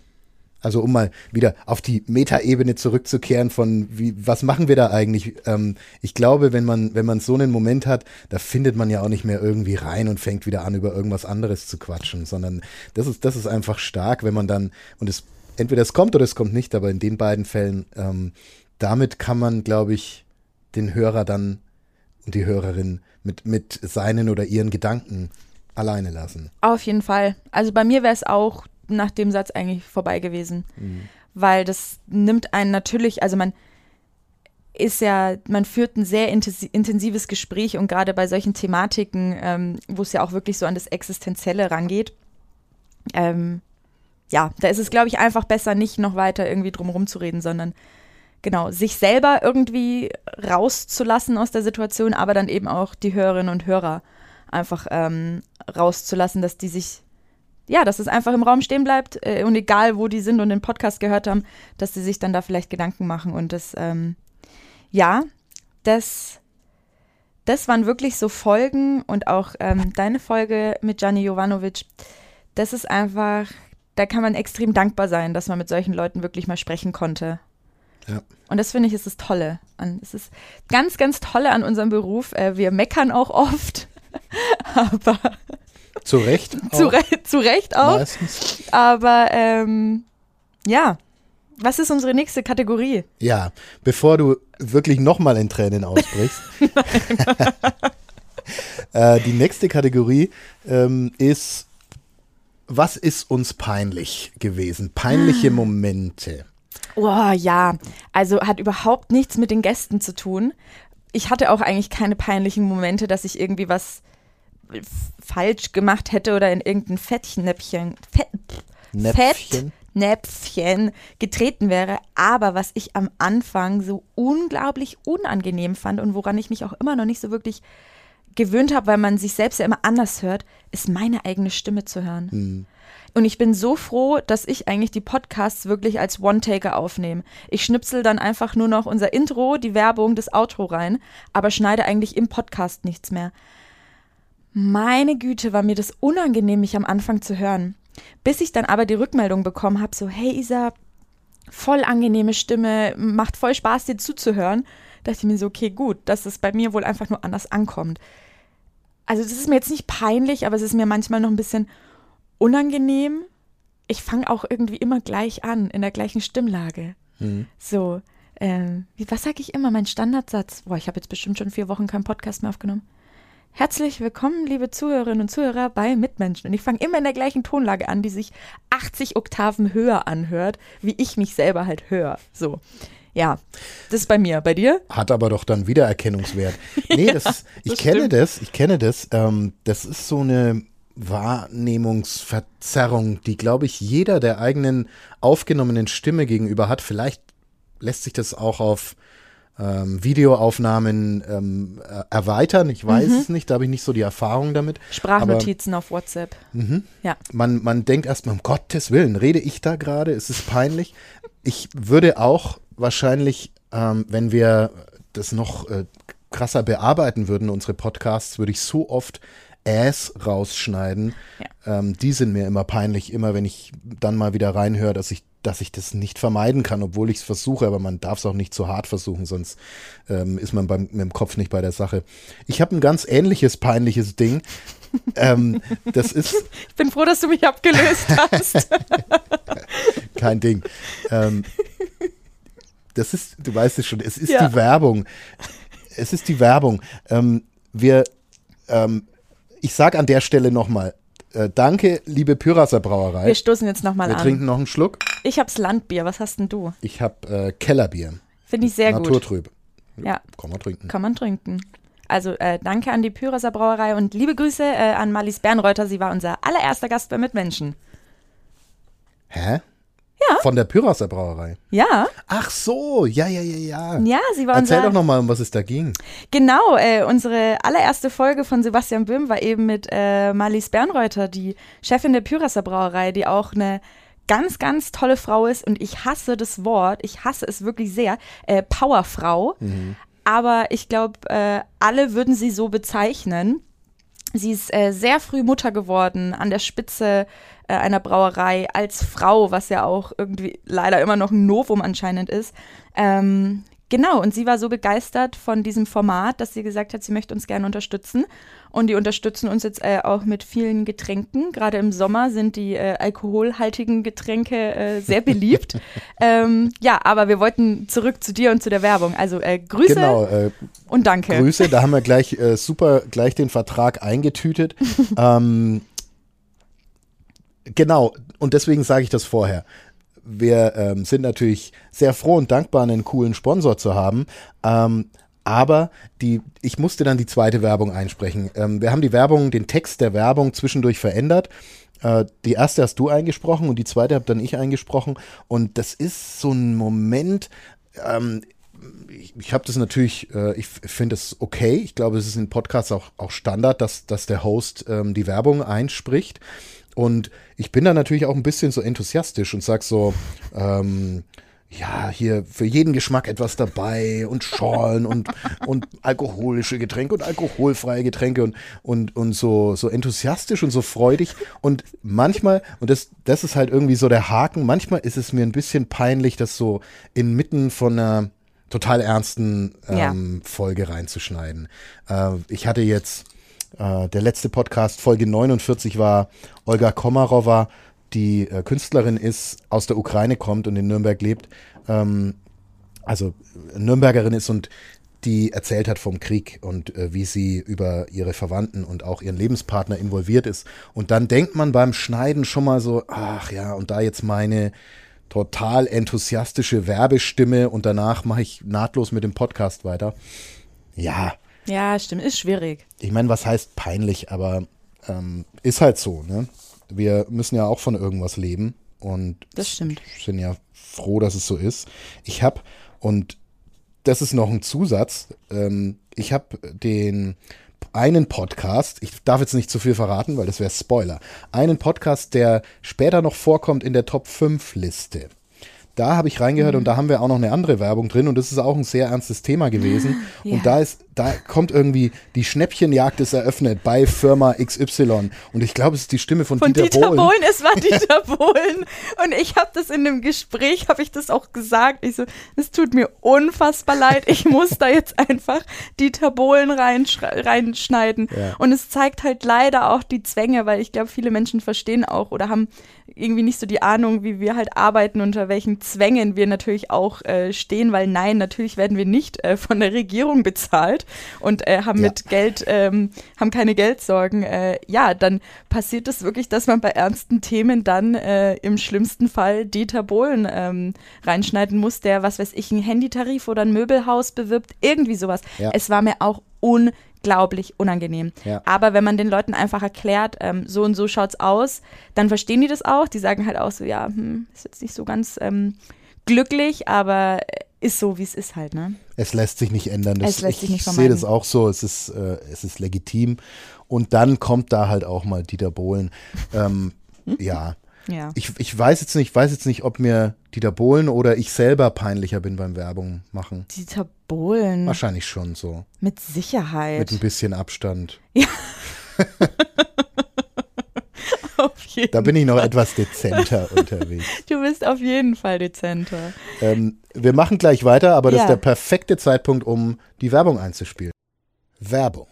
Also um mal wieder auf die Metaebene zurückzukehren von wie, was machen wir da eigentlich? Ähm, ich glaube, wenn man, wenn man so einen Moment hat, da findet man ja auch nicht mehr irgendwie rein und fängt wieder an, über irgendwas anderes zu quatschen, sondern das ist, das ist einfach stark, wenn man dann, und es, entweder es kommt oder es kommt nicht, aber in den beiden Fällen, ähm, damit kann man, glaube ich, den Hörer dann und die Hörerin mit, mit seinen oder ihren Gedanken alleine lassen. Auf jeden Fall. Also bei mir wäre es auch nach dem Satz eigentlich vorbei gewesen. Weil das nimmt einen natürlich, also man ist ja, man führt ein sehr intensi- intensives Gespräch und gerade bei solchen Thematiken, ähm, wo es ja auch wirklich so an das Existenzielle rangeht, ähm, ja, da ist es, glaube ich, einfach besser, nicht noch weiter irgendwie drum zu reden, sondern genau, sich selber irgendwie rauszulassen aus der Situation, aber dann eben auch die Hörerinnen und Hörer einfach ähm, rauszulassen, dass die sich, ja, dass es einfach im Raum stehen bleibt äh, und egal, wo die sind und den Podcast gehört haben, dass sie sich dann da vielleicht Gedanken machen und das, ähm, ja, das, das waren wirklich so Folgen und auch ähm, deine Folge mit Gianni Jovanovic, das ist einfach, da kann man extrem dankbar sein, dass man mit solchen Leuten wirklich mal sprechen konnte. Ja. Und das finde ich ist das Tolle. An, es ist ganz, ganz Tolle an unserem Beruf. Äh, wir meckern auch oft, aber Zu Recht? zu, auch, Re zu Recht auch. Meistens. Aber ähm, ja, was ist unsere nächste Kategorie? Ja, bevor du wirklich nochmal in Tränen ausbrichst. äh, die nächste Kategorie ähm, ist, was ist uns peinlich gewesen? Peinliche Momente. Oh ja, also hat überhaupt nichts mit den Gästen zu tun. Ich hatte auch eigentlich keine peinlichen Momente, dass ich irgendwie was falsch gemacht hätte oder in irgendein Fettchnäppchen, Fett, Näpfchen. Fettnäpfchen getreten wäre. Aber was ich am Anfang so unglaublich unangenehm fand und woran ich mich auch immer noch nicht so wirklich gewöhnt habe, weil man sich selbst ja immer anders hört, ist meine eigene Stimme zu hören. Hm. Und ich bin so froh, dass ich eigentlich die Podcasts wirklich als One-Taker aufnehme. Ich schnipsel dann einfach nur noch unser Intro, die Werbung, das Outro rein, aber schneide eigentlich im Podcast nichts mehr. Meine Güte, war mir das unangenehm, mich am Anfang zu hören. Bis ich dann aber die Rückmeldung bekommen habe, so, hey Isa, voll angenehme Stimme, macht voll Spaß, dir zuzuhören, dachte ich mir so, okay, gut, dass es bei mir wohl einfach nur anders ankommt. Also das ist mir jetzt nicht peinlich, aber es ist mir manchmal noch ein bisschen unangenehm. Ich fange auch irgendwie immer gleich an, in der gleichen Stimmlage. Mhm. So, ähm, wie, was sage ich immer, mein Standardsatz? Boah, ich habe jetzt bestimmt schon vier Wochen keinen Podcast mehr aufgenommen. Herzlich willkommen, liebe Zuhörerinnen und Zuhörer bei Mitmenschen. Und ich fange immer in der gleichen Tonlage an, die sich 80 Oktaven höher anhört, wie ich mich selber halt höre. So. Ja, das ist bei mir. Bei dir? Hat aber doch dann Wiedererkennungswert. Nee, das, ich das kenne stimmt. das, ich kenne das. Ähm, das ist so eine Wahrnehmungsverzerrung, die, glaube ich, jeder der eigenen aufgenommenen Stimme gegenüber hat. Vielleicht lässt sich das auch auf ähm, Videoaufnahmen ähm, äh, erweitern. Ich weiß Mhm. es nicht, da habe ich nicht so die Erfahrung damit. Sprachnotizen auf WhatsApp. Mhm. Ja. Man, man denkt erstmal, um Gottes Willen, rede ich da gerade? Ist es peinlich? Ich würde auch wahrscheinlich, ähm, wenn wir das noch äh, krasser bearbeiten würden, unsere Podcasts, würde ich so oft Äs rausschneiden. Ähm, die sind mir immer peinlich, immer wenn ich dann mal wieder reinhöre, dass ich, dass ich das nicht vermeiden kann, obwohl ich es versuche, aber man darf es auch nicht zu hart versuchen, sonst ähm, ist man beim, mit dem Kopf nicht bei der Sache. Ich habe ein ganz ähnliches peinliches Ding. ähm, das ist Ich bin froh, dass du mich abgelöst hast. kein Ding. Ähm, das ist, du weißt es schon, es ist Ja. die Werbung. Es ist die Werbung. Ähm, wir, ähm, ich sag an der Stelle nochmal, äh, danke, liebe Pyrasser Brauerei. Wir stoßen jetzt nochmal Wir an. trinken noch einen Schluck. Ich hab's Landbier. Was hast denn du? Ich habe äh, Kellerbier. Finde ich sehr gut. Naturtrüb. Ja, Kann man trinken. kann man trinken. Also äh, danke an die Pyraser Brauerei und liebe Grüße äh, an Marlies Bernreuter. Sie war unser allererster Gast bei Mitmenschen. Hä? Ja. Von der Pyrasser Brauerei. Ja, Ach so, ja, ja, ja, ja. ja, sie war Erzähl unser... doch nochmal, um was es da ging. Genau, äh, unsere allererste Folge von Sebastian Böhm war eben mit äh, Marlies Bernreuter, die Chefin der Pyrasser Brauerei, die auch eine ganz, ganz tolle Frau ist und ich hasse das Wort, ich hasse es wirklich sehr, äh, Powerfrau. Aber ich glaube, äh, alle würden sie so bezeichnen. Sie ist äh, sehr früh Mutter geworden, an der Spitze einer Brauerei als Frau, was ja auch irgendwie leider immer noch ein Novum anscheinend ist. Ähm, genau, und sie war so begeistert von diesem Format, dass sie gesagt hat, sie möchte uns gerne unterstützen. Und die unterstützen uns jetzt äh, auch mit vielen Getränken. Gerade im Sommer sind die äh, alkoholhaltigen Getränke äh, sehr beliebt. ähm, ja, aber wir wollten zurück zu dir und zu der Werbung. Also äh, Grüße Genau, äh, und danke. Grüße, da haben wir gleich äh, super gleich den Vertrag eingetütet. ähm, genau, und deswegen sage ich das vorher. Wir ähm, sind natürlich sehr froh und dankbar, einen coolen Sponsor zu haben. Ähm, aber die, ich musste dann die zweite Werbung einsprechen. Ähm, wir haben die Werbung, den Text der Werbung zwischendurch verändert. Äh, die erste hast du eingesprochen und die zweite habe dann ich eingesprochen. Und das ist so ein Moment, ähm, ich, ich habe das natürlich, äh, ich finde es okay. Ich glaube, es ist in Podcasts auch, auch Standard, dass, dass der Host ähm, die Werbung einspricht. Und ich bin da natürlich auch ein bisschen so enthusiastisch und sag so, ähm, ja, hier für jeden Geschmack etwas dabei und Schorlen und, und alkoholische Getränke und alkoholfreie Getränke und, und, und so, so enthusiastisch und so freudig. Und manchmal, und das, das ist halt irgendwie so der Haken, manchmal ist es mir ein bisschen peinlich, das so inmitten von einer total ernsten ähm, Folge reinzuschneiden. Äh, ich hatte jetzt, äh, der letzte Podcast, Folge 49, war Olga Komarova, die äh, Künstlerin ist, aus der Ukraine kommt und in Nürnberg lebt. Ähm, also Nürnbergerin ist und die erzählt hat vom Krieg und äh, wie sie über ihre Verwandten und auch ihren Lebenspartner involviert ist. Und dann denkt man beim Schneiden schon mal so, ach ja, und da jetzt meine total enthusiastische Werbestimme und danach mache ich nahtlos mit dem Podcast weiter. Ja, Ja, stimmt, ist schwierig. ich meine, was heißt peinlich, aber ähm, ist halt so, ne? Wir müssen ja auch von irgendwas leben und Das stimmt. sind ja froh, dass es so ist. Ich habe, und das ist noch ein Zusatz, ähm, ich habe den einen Podcast, ich darf jetzt nicht zu viel verraten, weil das wäre Spoiler, einen Podcast, der später noch vorkommt in der Top 5 Liste. da habe ich reingehört und da haben wir auch noch eine andere Werbung drin und das ist auch ein sehr ernstes Thema gewesen. Ja. Und da ist, da kommt irgendwie die Schnäppchenjagd ist eröffnet bei Firma XY. Und ich glaube, es ist die Stimme von, Von Dieter, Dieter, Bohlen. Bohlen. es war Dieter Bohlen. Und ich habe das in dem Gespräch, habe ich das auch gesagt. Ich so, es tut mir unfassbar leid. Ich muss da jetzt einfach Dieter Bohlen reinschneiden. Ja. Und es zeigt halt leider auch die Zwänge, weil ich glaube, viele Menschen verstehen auch oder haben irgendwie nicht so die Ahnung, wie wir halt arbeiten, unter welchen Zwängen wir natürlich auch äh, stehen, weil nein, natürlich werden wir nicht äh, von der Regierung bezahlt und äh, haben Ja. mit Geld, ähm, haben keine Geldsorgen. Äh, ja, dann passiert es wirklich, dass man bei ernsten Themen dann äh, im schlimmsten Fall Dieter Bohlen ähm, reinschneiden muss, der, was weiß ich, einen Handytarif oder ein Möbelhaus bewirbt, irgendwie sowas. Ja. Es war mir auch unglaublich unangenehm. Ja. Aber wenn man den Leuten einfach erklärt, ähm, so und so schaut's aus, dann verstehen die das auch. Die sagen halt auch so, ja, hm, ist jetzt nicht so ganz ähm, glücklich, aber ist so, wie es ist halt, ne? Es lässt sich nicht ändern. Das, Es lässt sich ich sehe das auch so. Es ist, äh, es ist legitim. Und dann kommt da halt auch mal Dieter Bohlen. Ähm, ja. Ja. Ich, ich weiß jetzt nicht, weiß jetzt nicht, ob mir Dieter Bohlen oder ich selber peinlicher bin beim Werbung machen. Dieter Bohlen, Wahrscheinlich schon so. mit Sicherheit. Mit ein bisschen Abstand. auf jeden Da bin ich noch etwas dezenter unterwegs. Du bist auf jeden Fall dezenter. Ähm, wir machen gleich weiter, aber das Ja. ist der perfekte Zeitpunkt, um die Werbung einzuspielen. Werbung.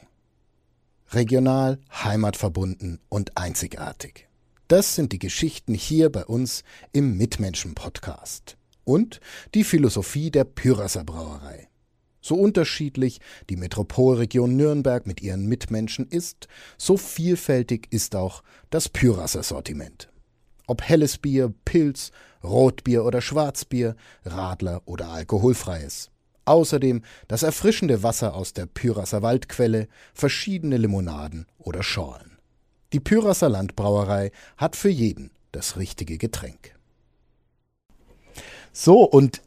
Regional, heimatverbunden und einzigartig. Das sind die Geschichten hier bei uns im Mitmenschen-Podcast. Und die Philosophie der Pyrasser Brauerei. So unterschiedlich die Metropolregion Nürnberg mit ihren Mitmenschen ist, so vielfältig ist auch das Pyrasser Sortiment. Ob helles Bier, Pilz, Rotbier oder Schwarzbier, Radler oder alkoholfreies. Außerdem das erfrischende Wasser aus der Pyrasser Waldquelle, verschiedene Limonaden oder Schorlen. Die Pyrasser Landbrauerei hat für jeden das richtige Getränk. So, und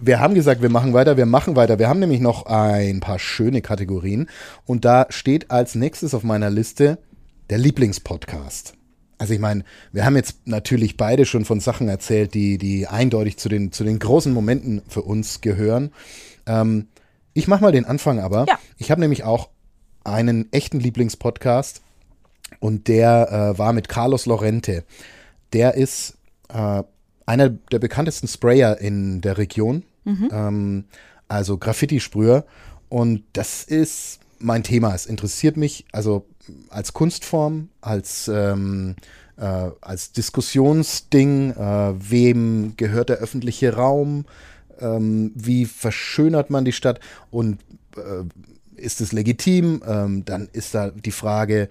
wir haben gesagt, wir machen weiter, wir machen weiter. Wir haben nämlich noch ein paar schöne Kategorien. Und da steht als nächstes auf meiner Liste der Lieblingspodcast. Also ich meine, wir haben jetzt natürlich beide schon von Sachen erzählt, die, die eindeutig zu den, zu den großen Momenten für uns gehören. Ähm, ich mache mal den Anfang aber. Ja. Ich habe nämlich auch einen echten Lieblingspodcast und der äh, war mit Carlos Lorente. Der ist äh, einer der bekanntesten Sprayer in der Region, ähm, also Graffiti-Sprüher. Und das ist mein Thema. Es interessiert mich also als Kunstform, als, ähm, äh, als Diskussionsding, äh, wem gehört der öffentliche Raum, ähm, wie verschönert man die Stadt und äh, ist es legitim? Ähm, dann ist da die Frage,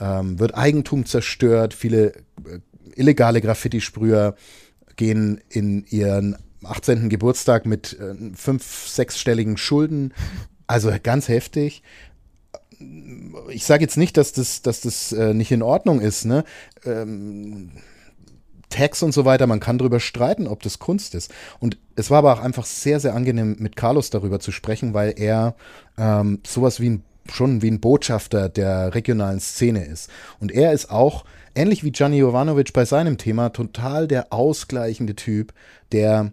ähm, wird Eigentum zerstört? Viele äh, illegale Graffiti-Sprüher gehen in ihren 18. Geburtstag mit äh, fünf-, sechsstelligen Schulden. Also ganz heftig. Ich sage jetzt nicht, dass das, dass das äh, nicht in Ordnung ist. Ne? Ähm, Tags und so weiter, man kann darüber streiten, ob das Kunst ist. Und es war aber auch einfach sehr, sehr angenehm, mit Carlos darüber zu sprechen, weil er ähm, sowas wie ein, schon wie ein Botschafter der regionalen Szene ist. Und er ist auch, ähnlich wie Gianni Jovanovic bei seinem Thema, total der ausgleichende Typ, der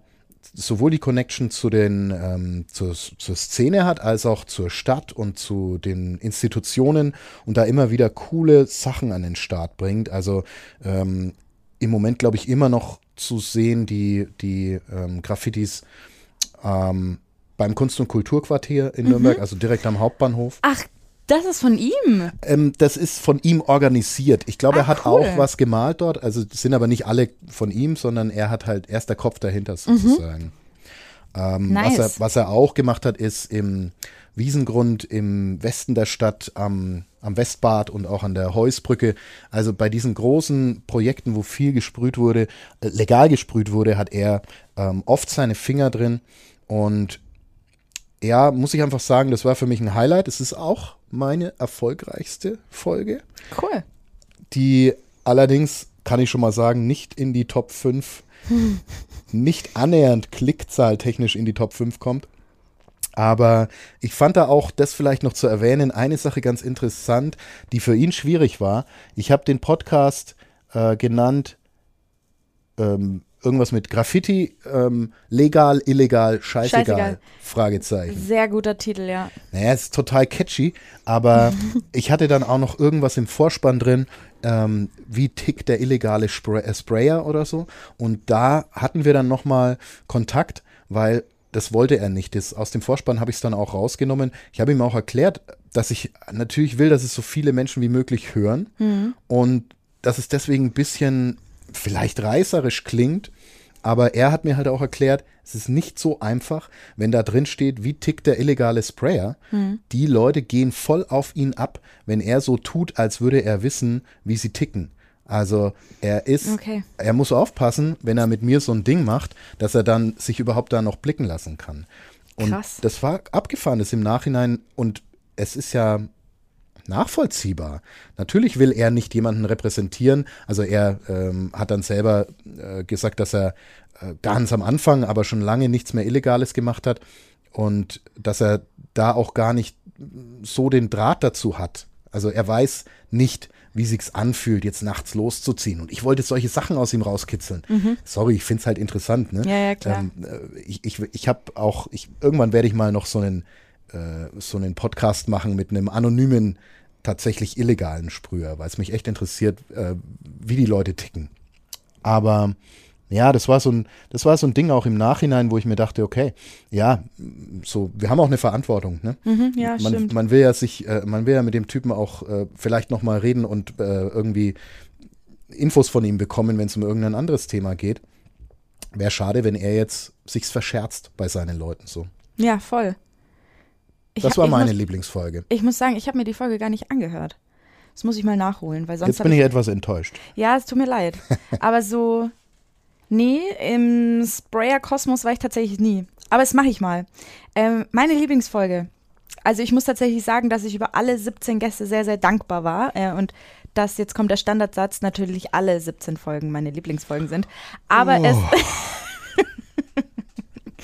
sowohl die Connection zu den, ähm, zur, zur Szene hat, als auch zur Stadt und zu den Institutionen und da immer wieder coole Sachen an den Start bringt. Also ähm, im Moment, glaube ich, immer noch zu sehen, die, die ähm, Graffitis ähm, beim Kunst- und Kulturquartier in Nürnberg, also direkt am Hauptbahnhof. Ach, das ist von ihm. Ähm, das ist von ihm organisiert. Ich glaube, Ah, er hat cool. auch was gemalt dort. Also sind aber nicht alle von ihm, sondern er hat halt erst der Kopf dahinter sozusagen. Ähm, Mhm. Nice. was, er, was er auch gemacht hat, ist im Wiesengrund im Westen der Stadt, am, am Westbad und auch an der Heusbrücke. Also bei diesen großen Projekten, wo viel gesprüht wurde, äh, legal gesprüht wurde, hat er ähm, oft seine Finger drin. Und ja, muss ich einfach sagen, das war für mich ein Highlight. Es ist auch meine erfolgreichste Folge, Cool. die allerdings, kann ich schon mal sagen, nicht in die Top 5, nicht annähernd klickzahltechnisch in die Top 5 kommt. Aber ich fand da auch das vielleicht noch zu erwähnen, eine Sache ganz interessant, die für ihn schwierig war. Ich habe den Podcast äh, genannt ähm, irgendwas mit Graffiti, ähm, legal, illegal, scheißegal, Scheißegal. Fragezeichen. Sehr guter Titel, ja. Naja, es ist total catchy, aber ich hatte dann auch noch irgendwas im Vorspann drin, ähm, wie tickt der illegale Spray äh, Sprayer oder so. Und da hatten wir dann nochmal Kontakt, weil das wollte er nicht. Das, aus dem Vorspann habe ich es dann auch rausgenommen. Ich habe ihm auch erklärt, dass ich natürlich will, dass es so viele Menschen wie möglich hören und dass es deswegen ein bisschen vielleicht reißerisch klingt. Aber er hat mir halt auch erklärt, es ist nicht so einfach, wenn da drin steht, wie tickt der illegale Sprayer. Die Leute gehen voll auf ihn ab, wenn er so tut, als würde er wissen, wie sie ticken. Also er ist, Okay. er muss aufpassen, wenn er mit mir so ein Ding macht, dass er dann sich überhaupt da noch blicken lassen kann. Und Krass. das war abgefahren, das im Nachhinein und es ist ja nachvollziehbar. Natürlich will er nicht jemanden repräsentieren. Also er ähm, hat dann selber äh, gesagt, dass er äh, ganz am Anfang, aber schon lange nichts mehr Illegales gemacht hat und dass er da auch gar nicht so den Draht dazu hat. Also er weiß nicht, wie sich's anfühlt, jetzt nachts loszuziehen. Und ich wollte solche Sachen aus ihm rauskitzeln. Sorry, ich find's halt interessant. Ne? Mhm. Ja, ja, klar. Ähm, äh, ich ich, ich habe auch, ich, irgendwann werde ich mal noch so einen, so einen Podcast machen mit einem anonymen, tatsächlich illegalen Sprüher, weil es mich echt interessiert, äh, wie die Leute ticken. Aber ja, das war so ein, das war so ein Ding auch im Nachhinein, wo ich mir dachte, okay, ja, so, wir haben auch eine Verantwortung, ne? Mhm, ja, man, stimmt. man will ja sich, äh, man will ja mit dem Typen auch äh, vielleicht noch mal reden und äh, irgendwie Infos von ihm bekommen, wenn es um irgendein anderes Thema geht. Wäre schade, wenn er jetzt sich's verscherzt bei seinen Leuten so. Ja, voll. Ich Das hab- war ich meine muss, Lieblingsfolge. Ich muss sagen, ich habe mir die Folge gar nicht angehört. Das muss ich mal nachholen, weil sonst Jetzt bin ich etwas enttäuscht. Ja, es tut mir leid. Aber so, nee, im Sprayer-Kosmos war ich tatsächlich nie. Aber das mache ich mal. Ähm, meine Lieblingsfolge. Also ich muss tatsächlich sagen, dass ich über alle 17 Gäste sehr, sehr dankbar war. Äh, und dass, jetzt kommt der Standardsatz, natürlich alle 17 Folgen meine Lieblingsfolgen sind. Aber es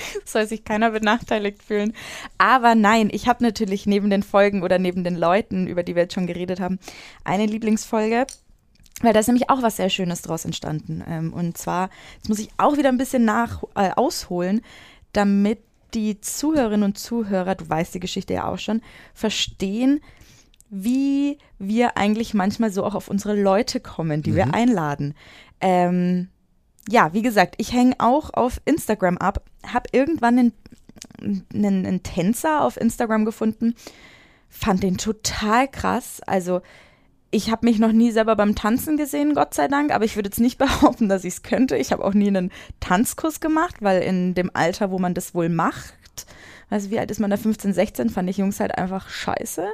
soll sich keiner benachteiligt fühlen. Aber nein, ich habe natürlich neben den Folgen oder neben den Leuten, über die wir jetzt schon geredet haben, eine Lieblingsfolge. Weil da ist nämlich auch was sehr Schönes draus entstanden. Ähm, und zwar, jetzt muss ich auch wieder ein bisschen nach äh, ausholen, damit die Zuhörerinnen und Zuhörer, du weißt die Geschichte ja auch schon, verstehen, wie wir eigentlich manchmal so auch auf unsere Leute kommen, die wir einladen. Ähm, ja, wie gesagt, ich hänge auch auf Instagram ab, habe irgendwann einen, einen, einen Tänzer auf Instagram gefunden, fand den total krass. Also ich habe mich noch nie selber beim Tanzen gesehen, Gott sei Dank, aber ich würde jetzt nicht behaupten, dass ich es könnte. Ich habe auch nie einen Tanzkurs gemacht, weil in dem Alter, wo man das wohl macht, also wie alt ist man da, 15, 16, fand ich Jungs halt einfach scheiße.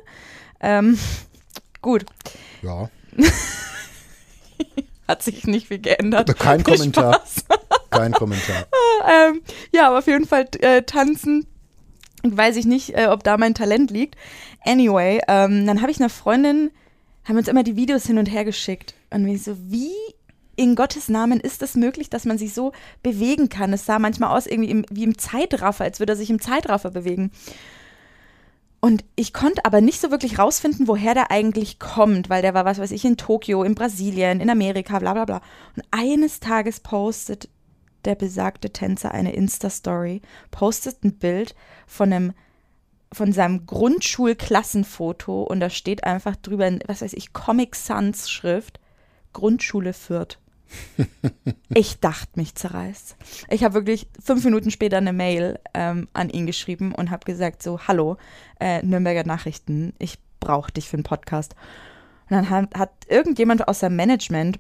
Ähm, gut, Ja. hat sich nicht viel geändert. Kein Viel Kommentar. Spaß. Kein Kommentar. ähm, ja, aber auf jeden Fall äh, tanzen. Weiß ich nicht, äh, ob da mein Talent liegt. Anyway, ähm, dann habe ich einer Freundin, haben uns immer die Videos hin und her geschickt. Und wir so, wie in Gottes Namen ist es möglich, dass man sich so bewegen kann? Es sah manchmal aus irgendwie im, wie im Zeitraffer, als würde er sich im Zeitraffer bewegen. Und ich konnte aber nicht so wirklich rausfinden, woher der eigentlich kommt, weil der war, was weiß ich, in Tokio, in Brasilien, in Amerika, bla bla bla. Und eines Tages postet der besagte Tänzer eine Insta-Story, postet ein Bild von einem von seinem Grundschulklassenfoto und da steht einfach drüber, in, was weiß ich, Comic Sans Schrift, Grundschule Fürth. Ich dachte, mich zerreißt. Ich habe wirklich fünf Minuten später eine Mail ähm, an ihn geschrieben und habe gesagt, so, hallo, äh, Nürnberger Nachrichten, ich brauche dich für einen Podcast. Und dann hat, hat irgendjemand aus seinem Management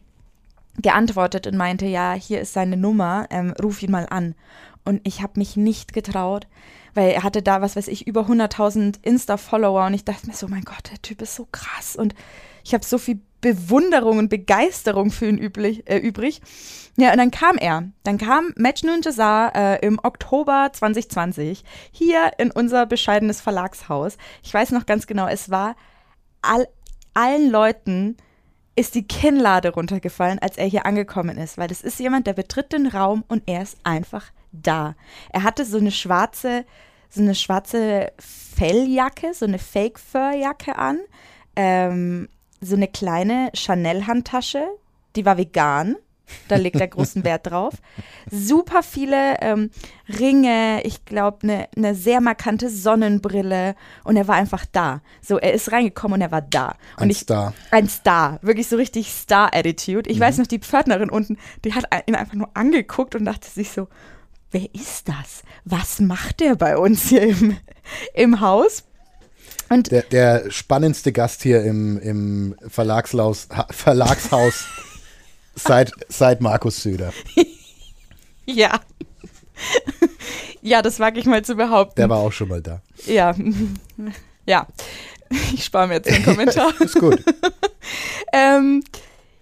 geantwortet und meinte, ja, hier ist seine Nummer, ähm, ruf ihn mal an. Und ich habe mich nicht getraut, weil er hatte da, was weiß ich, über 100.000 Insta-Follower und ich dachte mir so, mein Gott, der Typ ist so krass und ich habe so viel Bewunderung und Begeisterung für ihn üblich, äh, übrig. Ja, und dann kam er. Dann kam Majnun Jazar äh, im Oktober 2020 hier in unser bescheidenes Verlagshaus. Ich weiß noch ganz genau, es war all, allen Leuten ist die Kinnlade runtergefallen, als er hier angekommen ist, weil das ist jemand, der betritt den Raum und er ist einfach da. Er hatte so eine schwarze, so eine schwarze Felljacke, so eine Fake-Fur-Jacke an, ähm, so eine kleine Chanel-Handtasche, die war vegan, Da legt er großen Wert drauf. Super viele ähm, Ringe, ich glaube, eine ne sehr markante Sonnenbrille und er war einfach da. So, er ist reingekommen und er war da. Und Ein ich, Star. Ein Star, wirklich so richtig Star-Attitude. Ich weiß noch, die Pförtnerin unten, die hat ihn einfach nur angeguckt und dachte sich so, wer ist das? Was macht der bei uns hier im, im Haus? Und Der, der spannendste Gast hier im, im Verlagslaus, ha, Verlagshaus seit, seit Markus Söder. ja. ja, das wage ich mal zu behaupten. Der war auch schon mal da. Ja. ja. Ich spare mir jetzt den Kommentar. Ist gut. ähm,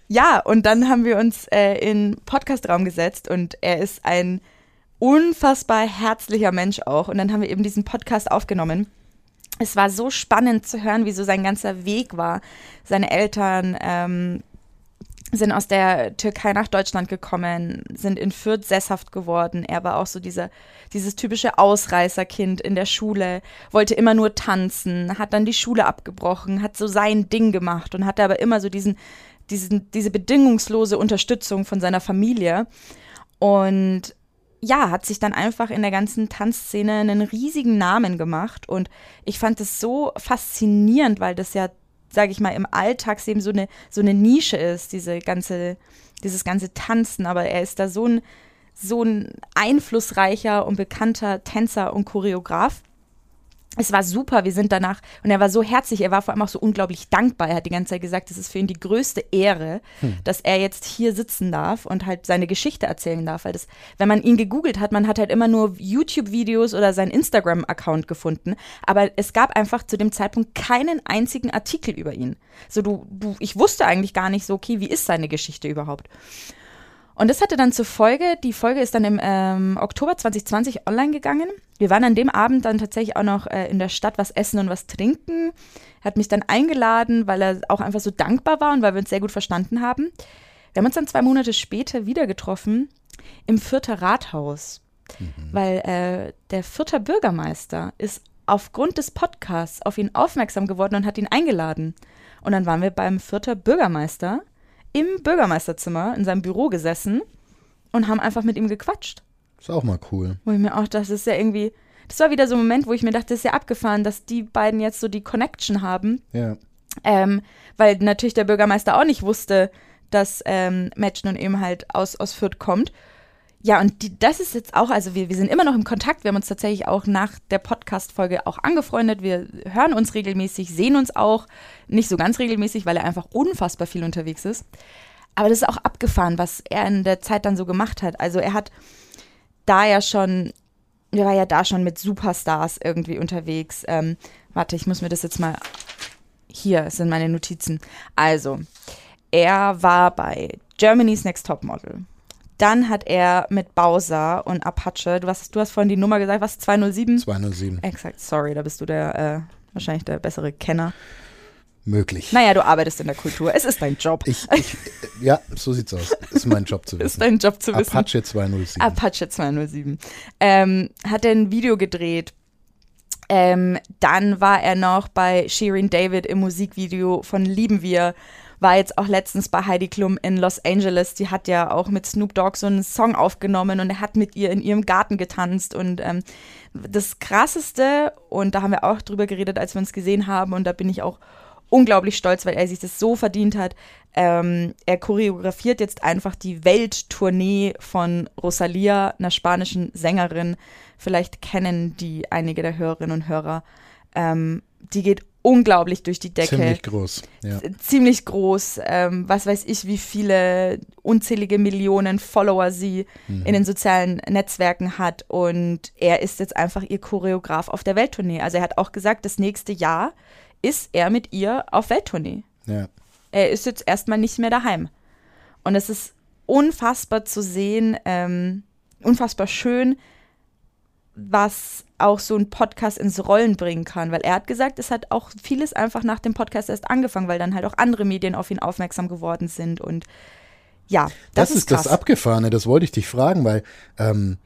ja, und dann haben wir uns äh, in Podcastraum gesetzt und er ist ein unfassbar herzlicher Mensch auch. Und dann haben wir eben diesen Podcast aufgenommen. Es war so spannend zu hören, wie so sein ganzer Weg war. Seine Eltern ähm, sind aus der Türkei nach Deutschland gekommen, sind in Fürth sesshaft geworden. Er war auch so dieser, dieses typische Ausreißerkind in der Schule, wollte immer nur tanzen, hat dann die Schule abgebrochen, hat so sein Ding gemacht und hatte aber immer so diesen, diesen, diese bedingungslose Unterstützung von seiner Familie. Und ja, hat sich dann einfach in der ganzen Tanzszene einen riesigen Namen gemacht. Und ich fand es so faszinierend, weil das ja, sage ich mal, im Alltagsleben so eine, so eine Nische ist, diese ganze, dieses ganze Tanzen. Aber er ist da so ein, so ein einflussreicher und bekannter Tänzer und Choreograf es war super, wir sind danach, und er war so herzlich, er war vor allem auch so unglaublich dankbar. Er hat die ganze Zeit gesagt, es ist für ihn die größte Ehre, hm. dass er jetzt hier sitzen darf und halt seine Geschichte erzählen darf. Weil das, wenn man ihn gegoogelt hat, man hat halt immer nur YouTube-Videos oder seinen Instagram-Account gefunden. Aber es gab einfach zu dem Zeitpunkt keinen einzigen Artikel über ihn. So, du, du, ich wusste eigentlich gar nicht so, okay, wie ist seine Geschichte überhaupt? Und das hatte dann zur Folge, die Folge ist dann im ähm, Oktober 2020 online gegangen. Wir waren an dem Abend dann tatsächlich auch noch äh, in der Stadt was essen und was trinken. Er hat mich dann eingeladen, weil er auch einfach so dankbar war und weil wir uns sehr gut verstanden haben. Wir haben uns dann zwei Monate später wieder getroffen im Fürther Rathaus, mhm. weil äh, der Fürther Bürgermeister ist aufgrund des Podcasts auf ihn aufmerksam geworden und hat ihn eingeladen. Und dann waren wir beim Fürther Bürgermeister im Bürgermeisterzimmer in seinem Büro gesessen und haben einfach mit ihm gequatscht. Ist auch mal cool. Wo ich mir auch, das ist ja irgendwie, das war wieder so ein Moment, wo ich mir dachte, das ist ja abgefahren, dass die beiden jetzt so die Connection haben. Ja. Ähm, weil natürlich der Bürgermeister auch nicht wusste, dass ähm, Match nun eben halt aus, aus Fürth kommt. Ja, und die, das ist jetzt auch, also wir, wir sind immer noch im Kontakt. Wir haben uns tatsächlich auch nach der Podcast-Folge auch angefreundet. Wir hören uns regelmäßig, sehen uns auch. Nicht so ganz regelmäßig, weil er einfach unfassbar viel unterwegs ist. Aber das ist auch abgefahren, was er in der Zeit dann so gemacht hat. Also er hat da ja schon, er war ja da schon mit Superstars irgendwie unterwegs. Ähm, warte, ich muss mir das jetzt mal. Hier sind meine Notizen. Also, er war bei Germany's Next Top Model. Dann hat er mit Bowser und Apache, du hast, du hast vorhin die Nummer gesagt, was? 207? 207. Exakt, sorry, da bist du der, äh, wahrscheinlich der bessere Kenner. Möglich. Naja, du arbeitest in der Kultur. Es ist dein Job. Ich, ich, ja, so sieht's aus. Ist mein Job zu wissen. ist dein Job zu wissen. Apache 207. Apache 207. Ähm, hat er ein Video gedreht. Ähm, dann war er noch bei Shirin David im Musikvideo von Lieben wir war jetzt auch letztens bei Heidi Klum in Los Angeles. Die hat ja auch mit Snoop Dogg so einen Song aufgenommen und er hat mit ihr in ihrem Garten getanzt. Und ähm, das Krasseste, und da haben wir auch drüber geredet, als wir uns gesehen haben, und da bin ich auch unglaublich stolz, weil er sich das so verdient hat. Ähm, er choreografiert jetzt einfach die Welttournee von Rosalia, einer spanischen Sängerin. Vielleicht kennen die einige der Hörerinnen und Hörer. Ähm, die geht unglaublich durch die Decke. Ziemlich groß. Ja. Ziemlich groß. Ähm, was weiß ich, wie viele unzählige Millionen Follower sie mhm. in den sozialen Netzwerken hat. Und er ist jetzt einfach ihr Choreograf auf der Welttournee. Also er hat auch gesagt, das nächste Jahr ist er mit ihr auf Welttournee. Ja. Er ist jetzt erstmal nicht mehr daheim. Und es ist unfassbar zu sehen, ähm, unfassbar schön, was auch so ein Podcast ins Rollen bringen kann, weil er hat gesagt, es hat auch vieles einfach nach dem Podcast erst angefangen, weil dann halt auch andere Medien auf ihn aufmerksam geworden sind und ja, das, das ist, ist das Abgefahrene, das wollte ich dich fragen, weil ähm,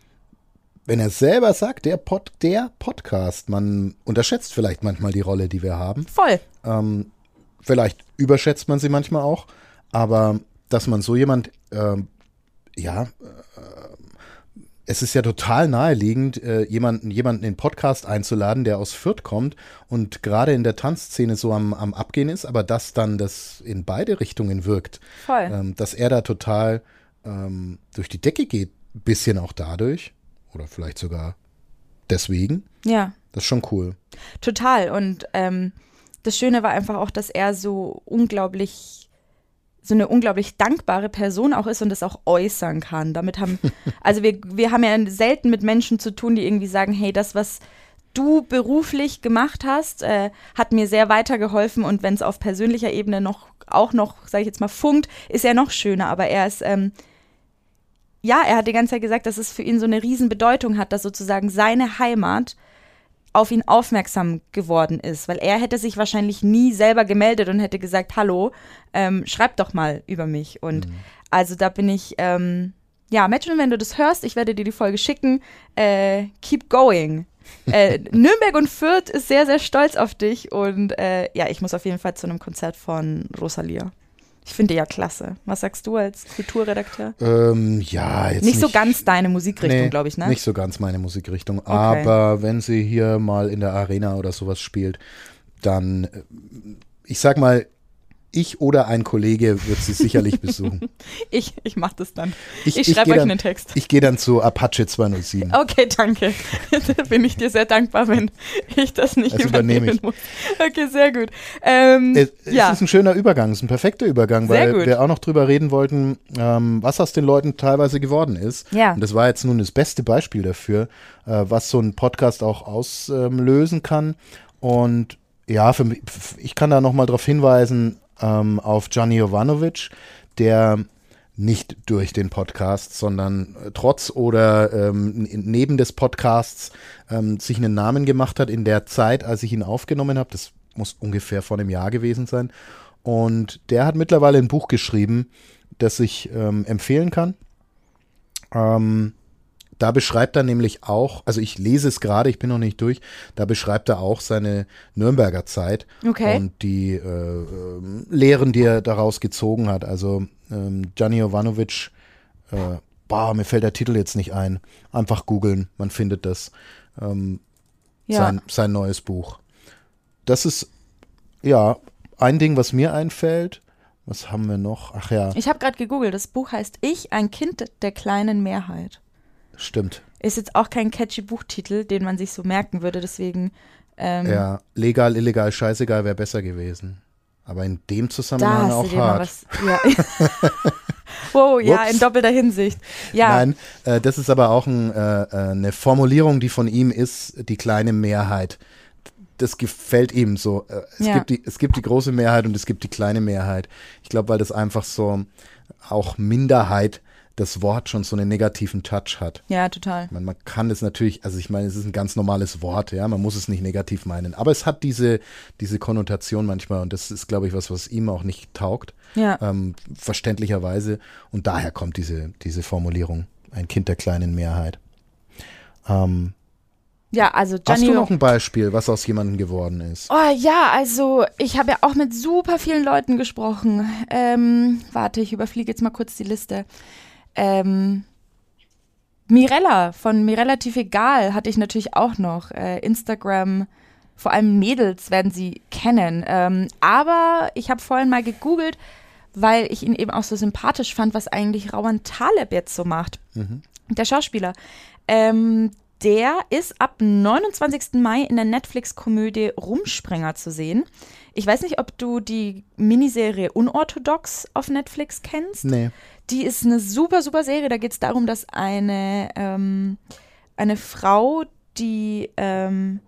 wenn er selber sagt, der, Pod, der Podcast, man unterschätzt vielleicht manchmal die Rolle, die wir haben. Voll. Ähm, vielleicht überschätzt man sie manchmal auch, aber dass man so jemand ähm, ja, es ist ja total naheliegend, äh, jemanden, jemanden in den Podcast einzuladen, der aus Fürth kommt und gerade in der Tanzszene so am, am Abgehen ist, aber dass dann das in beide Richtungen wirkt. Voll. Ähm, dass er da total ähm, durch die Decke geht, bisschen auch dadurch oder vielleicht sogar deswegen. Ja. Das ist schon cool. Total. Und ähm, das Schöne war einfach auch, dass er so unglaublich so eine unglaublich dankbare Person auch ist und das auch äußern kann. Damit haben, also wir, wir haben ja selten mit Menschen zu tun, die irgendwie sagen, hey, das, was du beruflich gemacht hast, äh, hat mir sehr weitergeholfen und wenn es auf persönlicher Ebene noch auch noch, sage ich jetzt mal, funkt, ist er noch schöner. Aber er ist, ähm, ja, er hat die ganze Zeit gesagt, dass es für ihn so eine Riesenbedeutung hat, dass sozusagen seine Heimat auf ihn aufmerksam geworden ist, weil er hätte sich wahrscheinlich nie selber gemeldet und hätte gesagt, hallo, ähm, schreib doch mal über mich. Und mhm. also da bin ich, ähm, ja, Matchen, wenn du das hörst, ich werde dir die Folge schicken, äh, keep going. äh, Nürnberg und Fürth ist sehr, sehr stolz auf dich und äh, ja, ich muss auf jeden Fall zu einem Konzert von Rosalia. Ich finde ja klasse. Was sagst du als Kulturredakteur? Ähm, ja, jetzt nicht, nicht so ganz deine Musikrichtung, nee, glaube ich, ne? Nicht so ganz meine Musikrichtung. Okay. Aber wenn sie hier mal in der Arena oder sowas spielt, dann, äh, ich sag mal, ich oder ein Kollege wird sie sicherlich besuchen. ich ich mache das dann. Ich, ich schreibe euch dann, einen Text. Ich gehe dann zu Apache 207. Okay, danke. da bin ich dir sehr dankbar, wenn ich das nicht das übernehmen ich. muss. Okay, sehr gut. Ähm, es, ja. es ist ein schöner Übergang, es ist ein perfekter Übergang, weil wir auch noch drüber reden wollten, ähm, was aus den Leuten teilweise geworden ist. Ja. Und das war jetzt nun das beste Beispiel dafür, äh, was so ein Podcast auch auslösen kann. Und ja, für mich, ich kann da nochmal darauf hinweisen, ähm, auf Gianni Jovanovic, der nicht durch den Podcast, sondern äh, trotz oder ähm, neben des Podcasts ähm, sich einen Namen gemacht hat in der Zeit, als ich ihn aufgenommen habe. Das muss ungefähr vor einem Jahr gewesen sein. Und der hat mittlerweile ein Buch geschrieben, das ich ähm, empfehlen kann. Ähm, da beschreibt er nämlich auch, also ich lese es gerade, ich bin noch nicht durch, da beschreibt er auch seine Nürnberger Zeit okay. und die äh, Lehren, die er daraus gezogen hat. Also ähm, Gianni Jovanovic, äh, boah, mir fällt der Titel jetzt nicht ein. Einfach googeln, man findet das. Ähm, ja. sein, sein neues Buch. Das ist, ja, ein Ding, was mir einfällt. Was haben wir noch? Ach ja. Ich habe gerade gegoogelt. Das Buch heißt Ich, ein Kind der kleinen Mehrheit. Stimmt. Ist jetzt auch kein catchy Buchtitel, den man sich so merken würde, deswegen. Ähm, ja, legal, illegal, scheißegal wäre besser gewesen. Aber in dem Zusammenhang auch hart. Was, ja. wow, ja, in doppelter Hinsicht. Ja. Nein, äh, das ist aber auch ein, äh, äh, eine Formulierung, die von ihm ist, die kleine Mehrheit. Das gefällt ihm so. Äh, es, ja. gibt die, es gibt die große Mehrheit und es gibt die kleine Mehrheit. Ich glaube, weil das einfach so auch Minderheit das Wort schon so einen negativen Touch hat. Ja, total. Man, man kann es natürlich, also ich meine, es ist ein ganz normales Wort, ja, man muss es nicht negativ meinen, aber es hat diese, diese Konnotation manchmal und das ist, glaube ich, was, was ihm auch nicht taugt, ja. ähm, verständlicherweise und daher kommt diese, diese Formulierung, ein Kind der kleinen Mehrheit. Ähm, ja, also Gianni Hast du noch ein Beispiel, was aus jemandem geworden ist? Oh ja, also ich habe ja auch mit super vielen Leuten gesprochen. Ähm, warte, ich überfliege jetzt mal kurz die Liste. Ähm, Mirella von mir relativ egal hatte ich natürlich auch noch. Äh, Instagram, vor allem Mädels werden sie kennen. Ähm, aber ich habe vorhin mal gegoogelt, weil ich ihn eben auch so sympathisch fand, was eigentlich Rauan Taleb jetzt so macht. Mhm. Der Schauspieler. Ähm, der ist ab 29. Mai in der Netflix-Komödie Rumspringer zu sehen. Ich weiß nicht, ob du die Miniserie Unorthodox auf Netflix kennst. Nee. Die ist eine super, super Serie. Da geht es darum, dass eine, ähm, eine Frau, die ähm,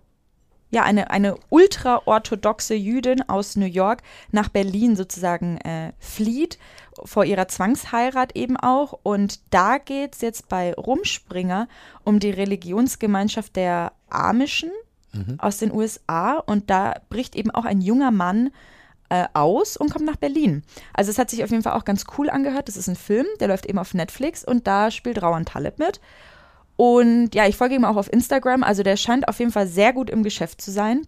ja, eine, eine ultraorthodoxe Jüdin aus New York nach Berlin sozusagen äh, flieht, vor ihrer Zwangsheirat eben auch. Und da geht es jetzt bei Rumspringer um die Religionsgemeinschaft der Amischen mhm. aus den USA. Und da bricht eben auch ein junger Mann äh, aus und kommt nach Berlin. Also es hat sich auf jeden Fall auch ganz cool angehört. Das ist ein Film, der läuft eben auf Netflix und da spielt Rauan Taleb mit. Und ja, ich folge ihm auch auf Instagram. Also der scheint auf jeden Fall sehr gut im Geschäft zu sein.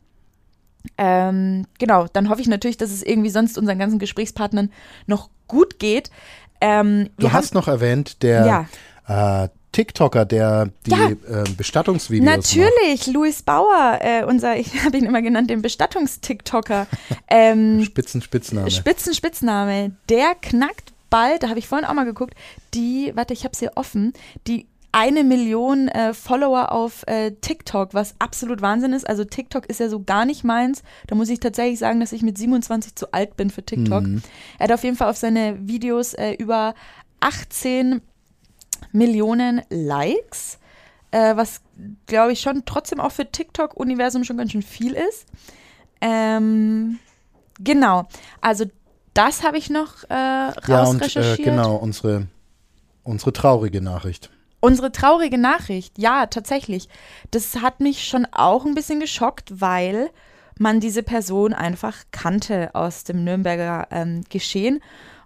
Ähm, genau, dann hoffe ich natürlich, dass es irgendwie sonst unseren ganzen Gesprächspartnern noch gut geht. Ähm, du hast noch erwähnt, der Ja. äh, TikToker, der die Ja. äh, Bestattungsvideos macht. Natürlich, Louis Bauer, äh, unser, ich habe ihn immer genannt, den Bestattungs-TikToker. ähm, Spitzen, Spitzname. Spitzen, Spitzname. Der knackt bald, da habe ich vorhin auch mal geguckt, die, warte, ich habe sie offen, die eine Million äh, Follower auf äh, TikTok, was absolut Wahnsinn ist. Also TikTok ist ja so gar nicht meins. Da muss ich tatsächlich sagen, dass ich mit 27 zu alt bin für TikTok. Er hat auf jeden Fall auf seine Videos äh, über 18 Millionen Likes, äh, was glaube ich schon trotzdem auch für TikTok-Universum schon ganz schön viel ist. Ähm, genau, also das habe ich noch äh, ja, und äh, rausrecherchiert. genau, unsere, unsere traurige Nachricht. Unsere traurige Nachricht, ja, tatsächlich. Das hat mich schon auch ein bisschen geschockt, weil man diese Person einfach kannte aus dem Nürnberger ähm, Geschehen.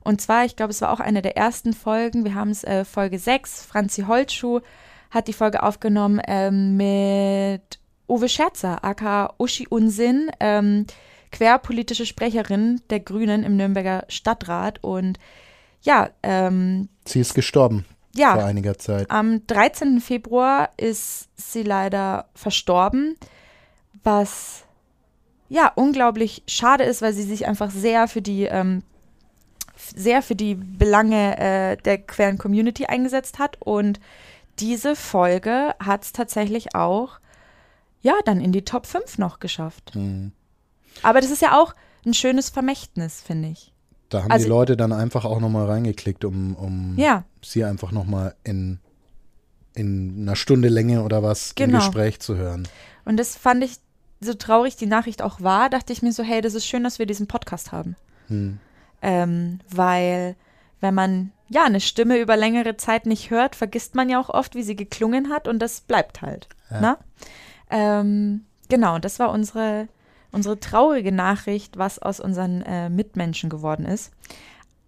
Und zwar, ich glaube, es war auch eine der ersten Folgen. Wir haben es äh, Folge 6. Franzi Holtschuh hat die Folge aufgenommen ähm, mit Uwe Scherzer, aka Uschi Unsinn, ähm, querpolitische Sprecherin der Grünen im Nürnberger Stadtrat. Und ja, ähm, Sie ist gestorben ja, vor einiger Zeit. am 13. Februar ist sie leider verstorben, was ja unglaublich schade ist, weil sie sich einfach sehr für die ähm, sehr für die Belange äh, der queeren Community eingesetzt hat und diese Folge hat es tatsächlich auch ja dann in die Top 5 noch geschafft. Mhm. Aber das ist ja auch ein schönes Vermächtnis, finde ich. Da haben Also- die Leute dann einfach auch nochmal reingeklickt, um, um Ja. sie einfach nochmal in, in einer Stunde Länge oder was im Genau. Gespräch zu hören. Und das fand ich, so traurig die Nachricht auch war, dachte ich mir so, hey, das ist schön, dass wir diesen Podcast haben. Hm. Ähm, weil wenn man ja eine Stimme über längere Zeit nicht hört, vergisst man ja auch oft, wie sie geklungen hat und das bleibt halt. Ja. Ne? Ähm, genau, das war unsere, unsere traurige Nachricht, was aus unseren äh, Mitmenschen geworden ist.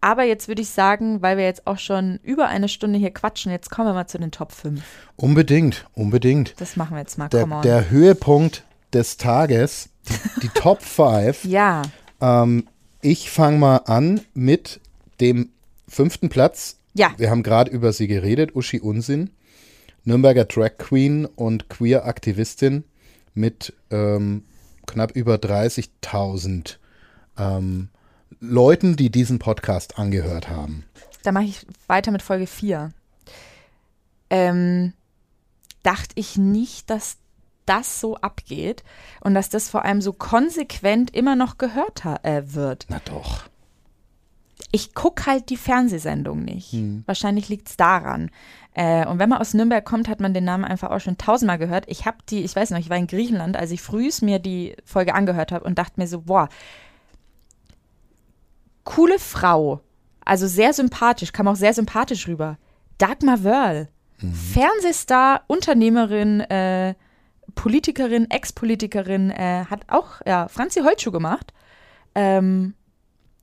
Aber jetzt würde ich sagen, weil wir jetzt auch schon über eine Stunde hier quatschen, jetzt kommen wir mal zu den Top 5. Unbedingt, unbedingt. Das machen wir jetzt mal. Der, Come on. der Höhepunkt des Tages, die, die Top 5. ja, Ähm, ich fange mal an mit dem fünften Platz. ja. Wir haben gerade über sie geredet, Uschi Unsinn, Nürnberger Drag Queen und Queer-Aktivistin mit ähm, knapp über 30.000 ähm, Leuten, die diesen Podcast angehört haben. Da mache ich weiter mit Folge 4. Ähm, dachte ich nicht, dass das so abgeht und dass das vor allem so konsequent immer noch gehört äh, wird. Na doch. Ich gucke halt die Fernsehsendung nicht. Wahrscheinlich liegt es daran. Äh, und wenn man aus Nürnberg kommt, hat man den Namen einfach auch schon tausendmal gehört. Ich habe die, ich weiß noch, ich war in Griechenland, als ich frühs mir die Folge angehört habe und dachte mir so, boah, coole Frau. Also sehr sympathisch, kam auch sehr sympathisch rüber. Dagmar Wörl. Fernsehstar, Unternehmerin, äh, Politikerin, Ex-Politikerin, äh, hat auch ja, Franzi Holtschuh gemacht. Ähm,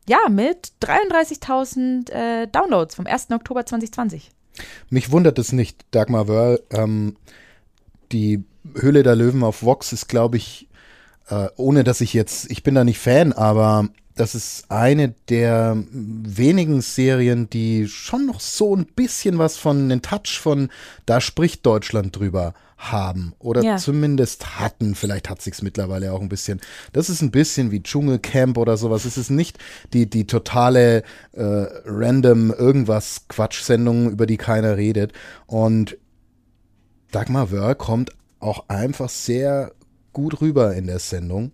ja, mit 33.000 äh, Downloads vom 1. Oktober 2020. Mich wundert es nicht, Dagmar Wörl. Ähm, die Höhle der Löwen auf Vox ist, glaube ich, äh, ohne dass ich jetzt, ich bin da nicht Fan, aber das ist eine der wenigen Serien, die schon noch so ein bisschen was von einen Touch von da spricht Deutschland drüber haben oder Ja. zumindest hatten. Vielleicht hat sich's mittlerweile auch ein bisschen. Das ist ein bisschen wie Dschungelcamp oder sowas. Es ist nicht die, die totale äh, random irgendwas Quatschsendung, über die keiner redet. Und Dagmar Wörl kommt auch einfach sehr gut rüber in der Sendung.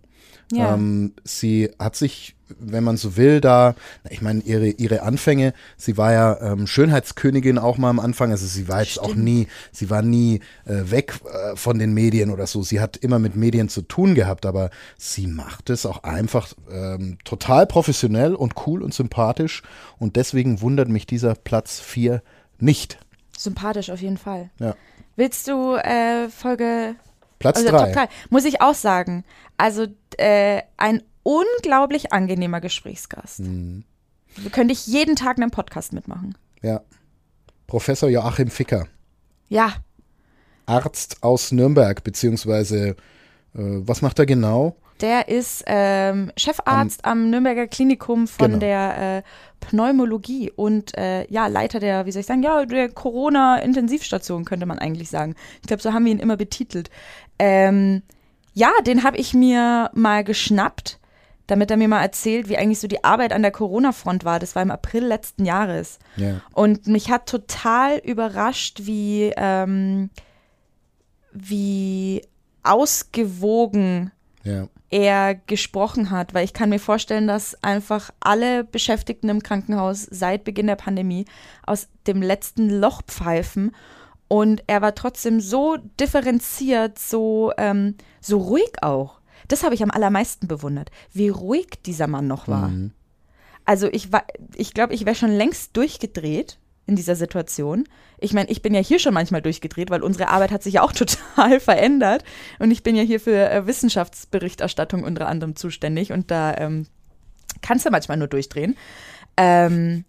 Ja. Ähm, sie hat sich, wenn man so will, da, ich meine, ihre, ihre Anfänge, sie war ja ähm, Schönheitskönigin auch mal am Anfang, also sie war jetzt auch nie, sie war nie äh, weg äh, von den Medien oder so. Sie hat immer mit Medien zu tun gehabt, aber sie macht es auch einfach ähm, total professionell und cool und sympathisch und deswegen wundert mich dieser Platz 4 nicht. Sympathisch auf jeden Fall. Ja. Willst du äh, Folge Platz also 3. Top 3? Muss ich auch sagen. Also äh, ein unglaublich angenehmer Gesprächsgast. Mhm. Könnte ich jeden Tag einen Podcast mitmachen. Ja. Professor Joachim Ficker. Ja, Arzt aus Nürnberg, beziehungsweise, äh, was macht er genau? Der ist ähm, Chefarzt am, am, Nürnberger Klinikum von genau. der äh, Pneumologie und äh, ja, Leiter der, wie soll ich sagen, ja, der Corona-Intensivstation, könnte man eigentlich sagen. Ich glaube, so haben wir ihn immer betitelt. Ähm, ja, den habe ich mir mal geschnappt, damit er mir mal erzählt, wie eigentlich so die Arbeit an der Corona-Front war. Das war im April letzten Jahres. Ja. Und mich hat total überrascht, wie, ähm, wie ausgewogen ja. er gesprochen hat, weil ich kann mir vorstellen, dass einfach alle Beschäftigten im Krankenhaus seit Beginn der Pandemie aus dem letzten Loch pfeifen und er war trotzdem so differenziert, so, ähm, so ruhig auch. Das habe ich am allermeisten bewundert, wie ruhig dieser Mann noch war. Mhm. Also ich war, ich glaube, ich wäre schon längst durchgedreht in dieser Situation. Ich meine, ich bin ja hier schon manchmal durchgedreht, weil unsere Arbeit hat sich ja auch total verändert. Und ich bin ja hier für äh, Wissenschaftsberichterstattung unter anderem zuständig und da ähm, kannst du manchmal nur durchdrehen. Ähm,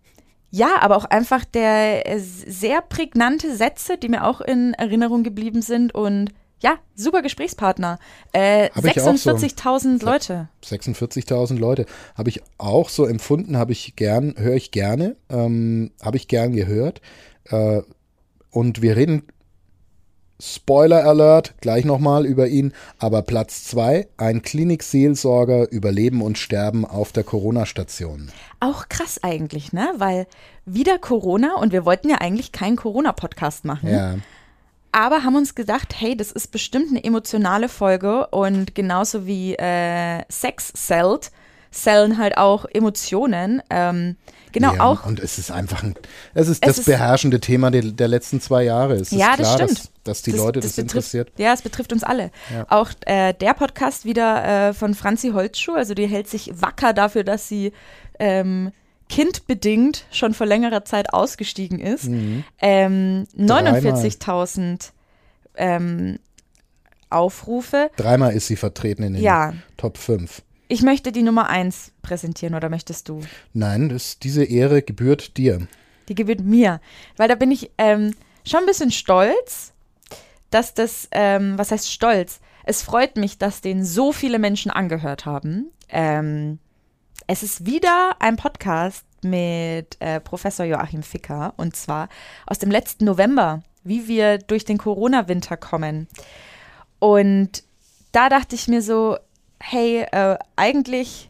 ja, aber auch einfach der äh, sehr prägnante Sätze, die mir auch in Erinnerung geblieben sind und ja, super Gesprächspartner. Äh, 46.000 so. Leute. 46.000 Leute. Habe ich auch so empfunden, habe ich gern, höre ich gerne, ähm, habe ich gern gehört. Äh, und wir reden Spoiler Alert, gleich nochmal über ihn. Aber Platz zwei, ein Klinikseelsorger über Leben und Sterben auf der Corona-Station. Auch krass eigentlich, ne? Weil wieder Corona und wir wollten ja eigentlich keinen Corona-Podcast machen. Ja. Aber haben uns gedacht, hey, das ist bestimmt eine emotionale Folge und genauso wie äh, Sex Celt, Zellen halt auch Emotionen. Ähm, Genau, ja, auch. Und es ist einfach ein, es ist es das beherrschende Thema der, der, letzten zwei Jahre. Es ja, ist klar, das stimmt. Dass, dass die das, Leute das, das betrifft, interessiert. Ja, es betrifft uns alle. Ja. Auch äh, der Podcast wieder äh, von Franzi Holzschuh, also die hält sich wacker dafür, dass sie ähm, kindbedingt schon vor längerer Zeit ausgestiegen ist. Mhm. Ähm, 49.000 ähm, Aufrufe. Dreimal ist sie vertreten in den ja. Top 5. Ich möchte die Nummer eins präsentieren oder möchtest du? Nein, das, diese Ehre gebührt dir. Die gebührt mir. Weil da bin ich ähm, schon ein bisschen stolz, dass das, ähm, was heißt stolz? Es freut mich, dass den so viele Menschen angehört haben. Ähm, es ist wieder ein Podcast mit äh, Professor Joachim Ficker. Und zwar aus dem letzten November, wie wir durch den Corona-Winter kommen. Und da dachte ich mir so, hey, äh, eigentlich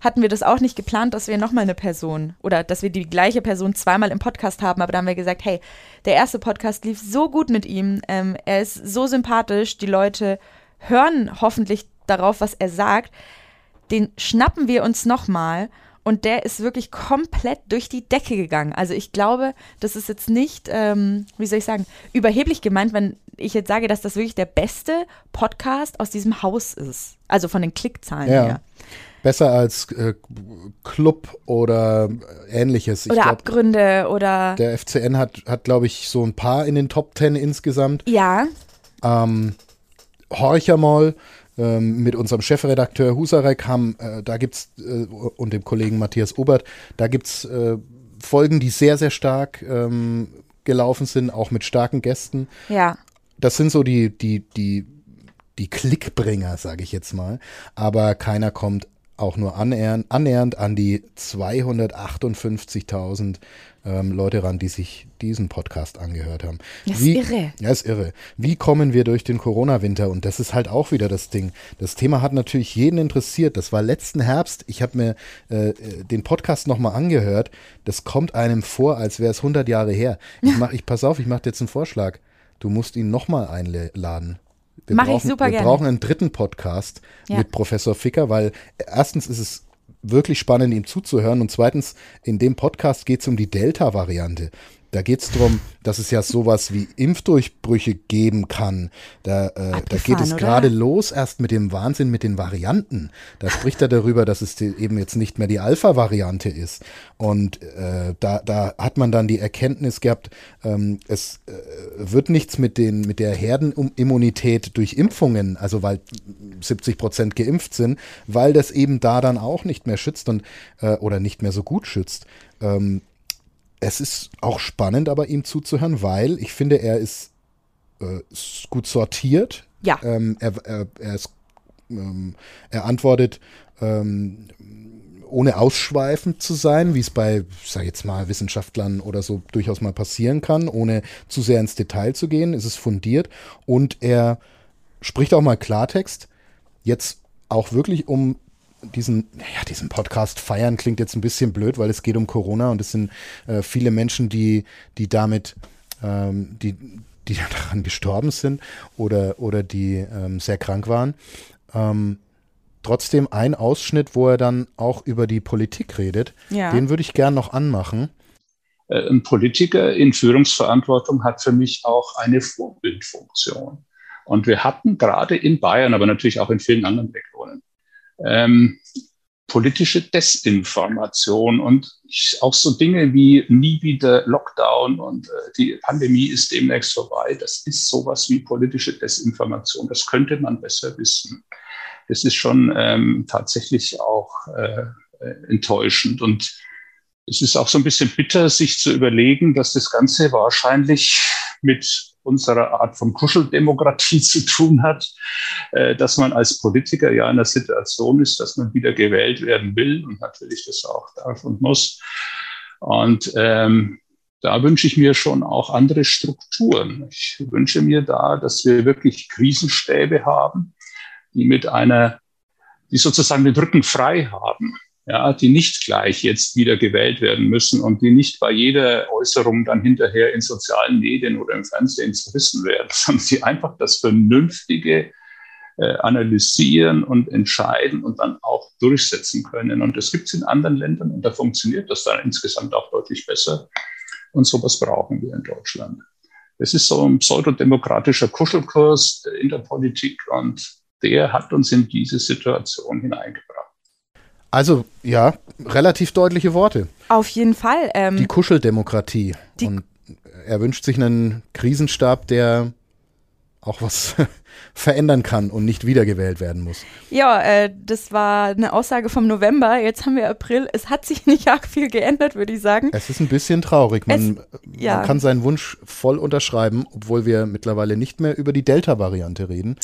hatten wir das auch nicht geplant, dass wir nochmal eine Person oder dass wir die gleiche Person zweimal im Podcast haben, aber da haben wir gesagt, hey, der erste Podcast lief so gut mit ihm, ähm, er ist so sympathisch, die Leute hören hoffentlich darauf, was er sagt, den schnappen wir uns nochmal und der ist wirklich komplett durch die Decke gegangen. Also ich glaube, das ist jetzt nicht, ähm, wie soll ich sagen, überheblich gemeint, wenn ich jetzt sage, dass das wirklich der beste Podcast aus diesem Haus ist. Also von den Klickzahlen ja. her. Besser als äh, Club oder ähnliches. Ich oder glaub, Abgründe oder. Der FCN hat, hat glaube ich, so ein paar in den Top Ten insgesamt. Ja. Ähm, Horcher mal ähm, mit unserem Chefredakteur Husarek haben, äh, da gibt's äh, und dem Kollegen Matthias Obert, da gibt's äh, Folgen, die sehr, sehr stark ähm, gelaufen sind, auch mit starken Gästen. Ja. Das sind so die, die, die, die Klickbringer, sage ich jetzt mal. Aber keiner kommt auch nur annähernd, annähernd an die 258.000 ähm, Leute ran, die sich diesen Podcast angehört haben. Das Wie, ist irre. Ja, ist irre. Wie kommen wir durch den Corona-Winter? Und das ist halt auch wieder das Ding. Das Thema hat natürlich jeden interessiert. Das war letzten Herbst. Ich habe mir äh, den Podcast nochmal angehört. Das kommt einem vor, als wäre es 100 Jahre her. Ich mach, ich pass auf, ich mache dir jetzt einen Vorschlag. Du musst ihn nochmal einladen. Wir Mach brauchen, ich super wir gerne. Wir brauchen einen dritten Podcast ja. mit Professor Ficker, weil erstens ist es wirklich spannend, ihm zuzuhören und zweitens, in dem Podcast geht es um die Delta-Variante. Da geht es darum, dass es ja sowas wie Impfdurchbrüche geben kann. Da, äh, da geht es gerade los erst mit dem Wahnsinn mit den Varianten. Da spricht er darüber, dass es eben jetzt nicht mehr die Alpha-Variante ist. Und äh, da, da hat man dann die Erkenntnis gehabt, ähm, es äh, wird nichts mit, den, mit der Herdenimmunität durch Impfungen, also weil 70 Prozent geimpft sind, weil das eben da dann auch nicht mehr schützt und äh, oder nicht mehr so gut schützt. Ähm, es ist auch spannend, aber ihm zuzuhören, weil ich finde, er ist äh, gut sortiert. Ja. Ähm, er, er, er, ist ähm, er antwortet ähm, ohne ausschweifend zu sein, wie es bei, sag jetzt mal, Wissenschaftlern oder so durchaus mal passieren kann, ohne zu sehr ins Detail zu gehen, ist es fundiert und er spricht auch mal Klartext. Jetzt auch wirklich um diesen, ja, diesen Podcast feiern klingt jetzt ein bisschen blöd, weil es geht um Corona und es sind äh, viele Menschen, die, die damit, ähm, die, die daran gestorben sind oder, oder die ähm, sehr krank waren. Ähm, trotzdem ein Ausschnitt, wo er dann auch über die Politik redet. Ja. Den würde ich gern noch anmachen. Äh, ein Politiker in Führungsverantwortung hat für mich auch eine Vorbildfunktion. Und wir hatten gerade in Bayern, aber natürlich auch in vielen anderen Regionen, ähm, politische Desinformation und auch so Dinge wie nie wieder Lockdown und äh, die Pandemie ist demnächst vorbei. Das ist sowas wie politische Desinformation. Das könnte man besser wissen. Das ist schon ähm, tatsächlich auch äh, enttäuschend und es ist auch so ein bisschen bitter, sich zu überlegen, dass das Ganze wahrscheinlich mit unserer Art von Kuscheldemokratie zu tun hat, äh, dass man als Politiker ja in der Situation ist, dass man wieder gewählt werden will und natürlich das auch darf und muss. Und ähm, da wünsche ich mir schon auch andere Strukturen. Ich wünsche mir da, dass wir wirklich Krisenstäbe haben, die mit einer, die sozusagen den Rücken frei haben ja, die nicht gleich jetzt wieder gewählt werden müssen und die nicht bei jeder Äußerung dann hinterher in sozialen Medien oder im Fernsehen zerrissen werden, sondern die einfach das Vernünftige äh, analysieren und entscheiden und dann auch durchsetzen können. Und das gibt es in anderen Ländern und da funktioniert das dann insgesamt auch deutlich besser. Und sowas brauchen wir in Deutschland. Es ist so ein pseudodemokratischer Kuschelkurs in der Politik und der hat uns in diese Situation hineingebracht. Also, ja, relativ deutliche Worte. Auf jeden Fall. Ähm, die Kuscheldemokratie. Die Und er wünscht sich einen Krisenstab, der auch was verändern kann und nicht wiedergewählt werden muss. Ja, äh, das war eine Aussage vom November. Jetzt haben wir April. Es hat sich nicht arg viel geändert, würde ich sagen. Es ist ein bisschen traurig. Man, es, ja. man, kann seinen Wunsch voll unterschreiben, obwohl wir mittlerweile nicht mehr über die Delta-Variante reden.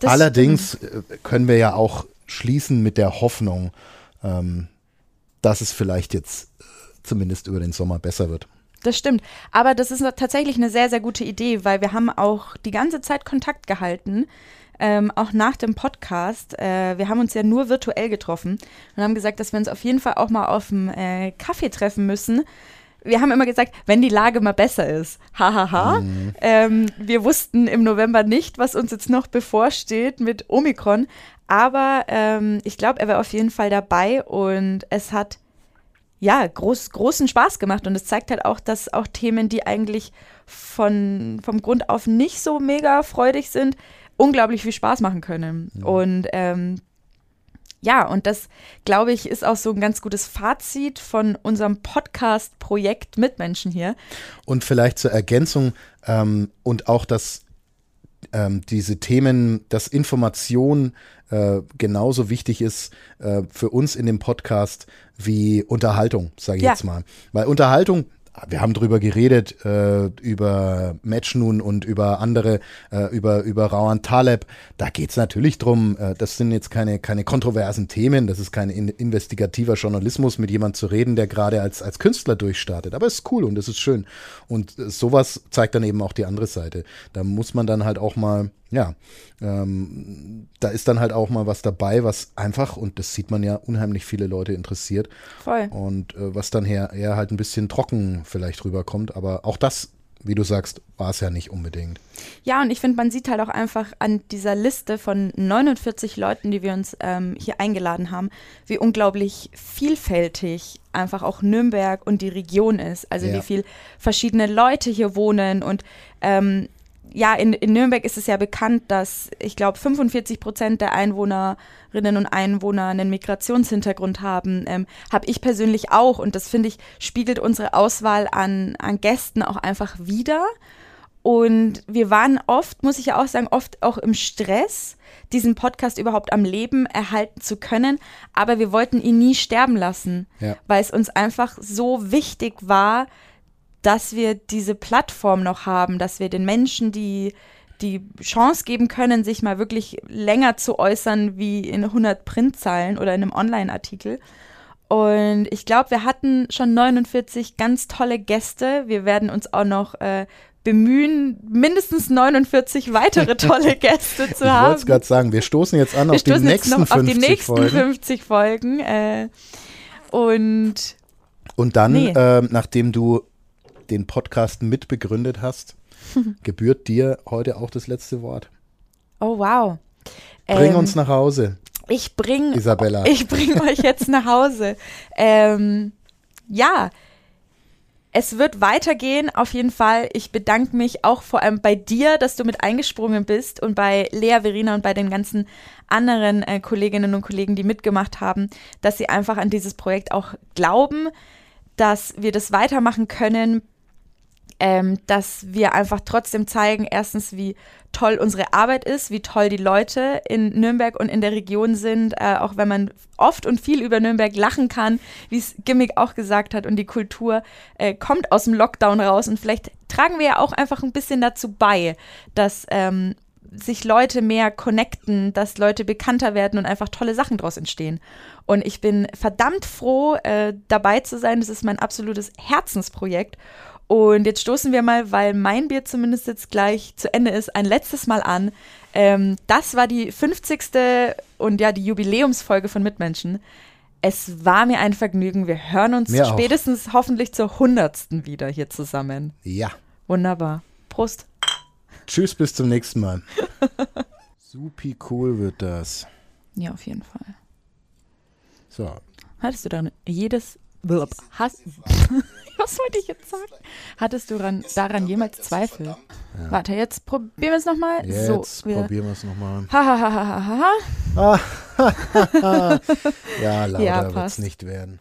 Das Allerdings stimmt. Äh, können wir ja auch schließen mit der Hoffnung, ähm, dass es vielleicht jetzt äh, zumindest über den Sommer besser wird. Das stimmt. Aber das ist tatsächlich eine sehr, sehr gute Idee, weil wir haben auch die ganze Zeit Kontakt gehalten. Ähm, auch nach dem Podcast. Äh, wir haben uns ja nur virtuell getroffen und haben gesagt, dass wir uns auf jeden Fall auch mal auf dem äh, Kaffee treffen müssen. Wir haben immer gesagt, wenn die Lage mal besser ist. Hahaha. Ha, ha. mhm. ähm, wir wussten im November nicht, was uns jetzt noch bevorsteht mit Omikron. Aber ähm, ich glaube, er war auf jeden Fall dabei und es hat ja groß, großen Spaß gemacht. Und es zeigt halt auch, dass auch Themen, die eigentlich von, vom Grund auf nicht so mega freudig sind, unglaublich viel Spaß machen können. Mhm. Und ähm, ja, und das, glaube ich, ist auch so ein ganz gutes Fazit von unserem Podcast-Projekt Mitmenschen hier. Und vielleicht zur Ergänzung ähm, und auch das ähm, diese Themen, dass Information äh, genauso wichtig ist äh, für uns in dem Podcast wie Unterhaltung, sage ich ja. jetzt mal. Weil Unterhaltung wir haben drüber geredet, äh, über Matchnun und über andere, äh, über, über Rawan Taleb. Da geht's natürlich drum. Äh, das sind jetzt keine, keine kontroversen Themen, das ist kein in, investigativer Journalismus, mit jemand zu reden, der gerade als, als Künstler durchstartet. Aber es ist cool und es ist schön. Und sowas zeigt dann eben auch die andere Seite. Da muss man dann halt auch mal ja, ähm, da ist dann halt auch mal was dabei, was einfach, und das sieht man ja, unheimlich viele Leute interessiert. Voll. Und äh, was dann her, eher halt ein bisschen trocken vielleicht rüberkommt. Aber auch das, wie du sagst, war es ja nicht unbedingt. Ja, und ich finde, man sieht halt auch einfach an dieser Liste von 49 Leuten, die wir uns ähm, hier eingeladen haben, wie unglaublich vielfältig einfach auch Nürnberg und die Region ist. Also ja. wie viele verschiedene Leute hier wohnen und ähm, ja, in, in Nürnberg ist es ja bekannt, dass ich glaube 45 Prozent der Einwohnerinnen und Einwohner einen Migrationshintergrund haben. Ähm, Habe ich persönlich auch und das finde ich spiegelt unsere Auswahl an, an Gästen auch einfach wieder. Und wir waren oft, muss ich ja auch sagen, oft auch im Stress, diesen Podcast überhaupt am Leben erhalten zu können. Aber wir wollten ihn nie sterben lassen, ja. weil es uns einfach so wichtig war, dass wir diese Plattform noch haben, dass wir den Menschen, die die Chance geben können, sich mal wirklich länger zu äußern wie in 100 Printzeilen oder in einem Online-Artikel. Und ich glaube, wir hatten schon 49 ganz tolle Gäste. Wir werden uns auch noch äh, bemühen, mindestens 49 weitere tolle Gäste zu ich haben. Ich wollte es gerade sagen, wir stoßen jetzt an wir auf, die nächsten, 50 auf die nächsten Folgen. 50 Folgen. Äh, und und dann, nee. äh, nachdem du den Podcast mitbegründet hast, gebührt dir heute auch das letzte Wort. Oh, wow. Bring ähm, uns nach Hause. Ich bring, Isabella. Ich bring euch jetzt nach Hause. Ähm, ja, es wird weitergehen, auf jeden Fall. Ich bedanke mich auch vor allem bei dir, dass du mit eingesprungen bist und bei Lea, Verena und bei den ganzen anderen äh, Kolleginnen und Kollegen, die mitgemacht haben, dass sie einfach an dieses Projekt auch glauben, dass wir das weitermachen können, ähm, dass wir einfach trotzdem zeigen, erstens, wie toll unsere Arbeit ist, wie toll die Leute in Nürnberg und in der Region sind, äh, auch wenn man oft und viel über Nürnberg lachen kann, wie es Gimmick auch gesagt hat, und die Kultur äh, kommt aus dem Lockdown raus und vielleicht tragen wir ja auch einfach ein bisschen dazu bei, dass ähm, sich Leute mehr connecten, dass Leute bekannter werden und einfach tolle Sachen daraus entstehen. Und ich bin verdammt froh, äh, dabei zu sein. Das ist mein absolutes Herzensprojekt. Und jetzt stoßen wir mal, weil mein Bier zumindest jetzt gleich zu Ende ist, ein letztes Mal an. Ähm, das war die 50. und ja, die Jubiläumsfolge von Mitmenschen. Es war mir ein Vergnügen. Wir hören uns mir spätestens auch. hoffentlich zur 100. wieder hier zusammen. Ja. Wunderbar. Prost. Tschüss, bis zum nächsten Mal. Supi cool wird das. Ja, auf jeden Fall. So. Hattest du dann jedes Hast, was wollte ich jetzt sagen? Hattest du daran, daran jemals Zweifel? Ja. Warte, jetzt probieren wir es nochmal. Jetzt so, probieren wir es nochmal. Ha, ha, ha, ha, ha. ja, lauter ja, wird es nicht werden.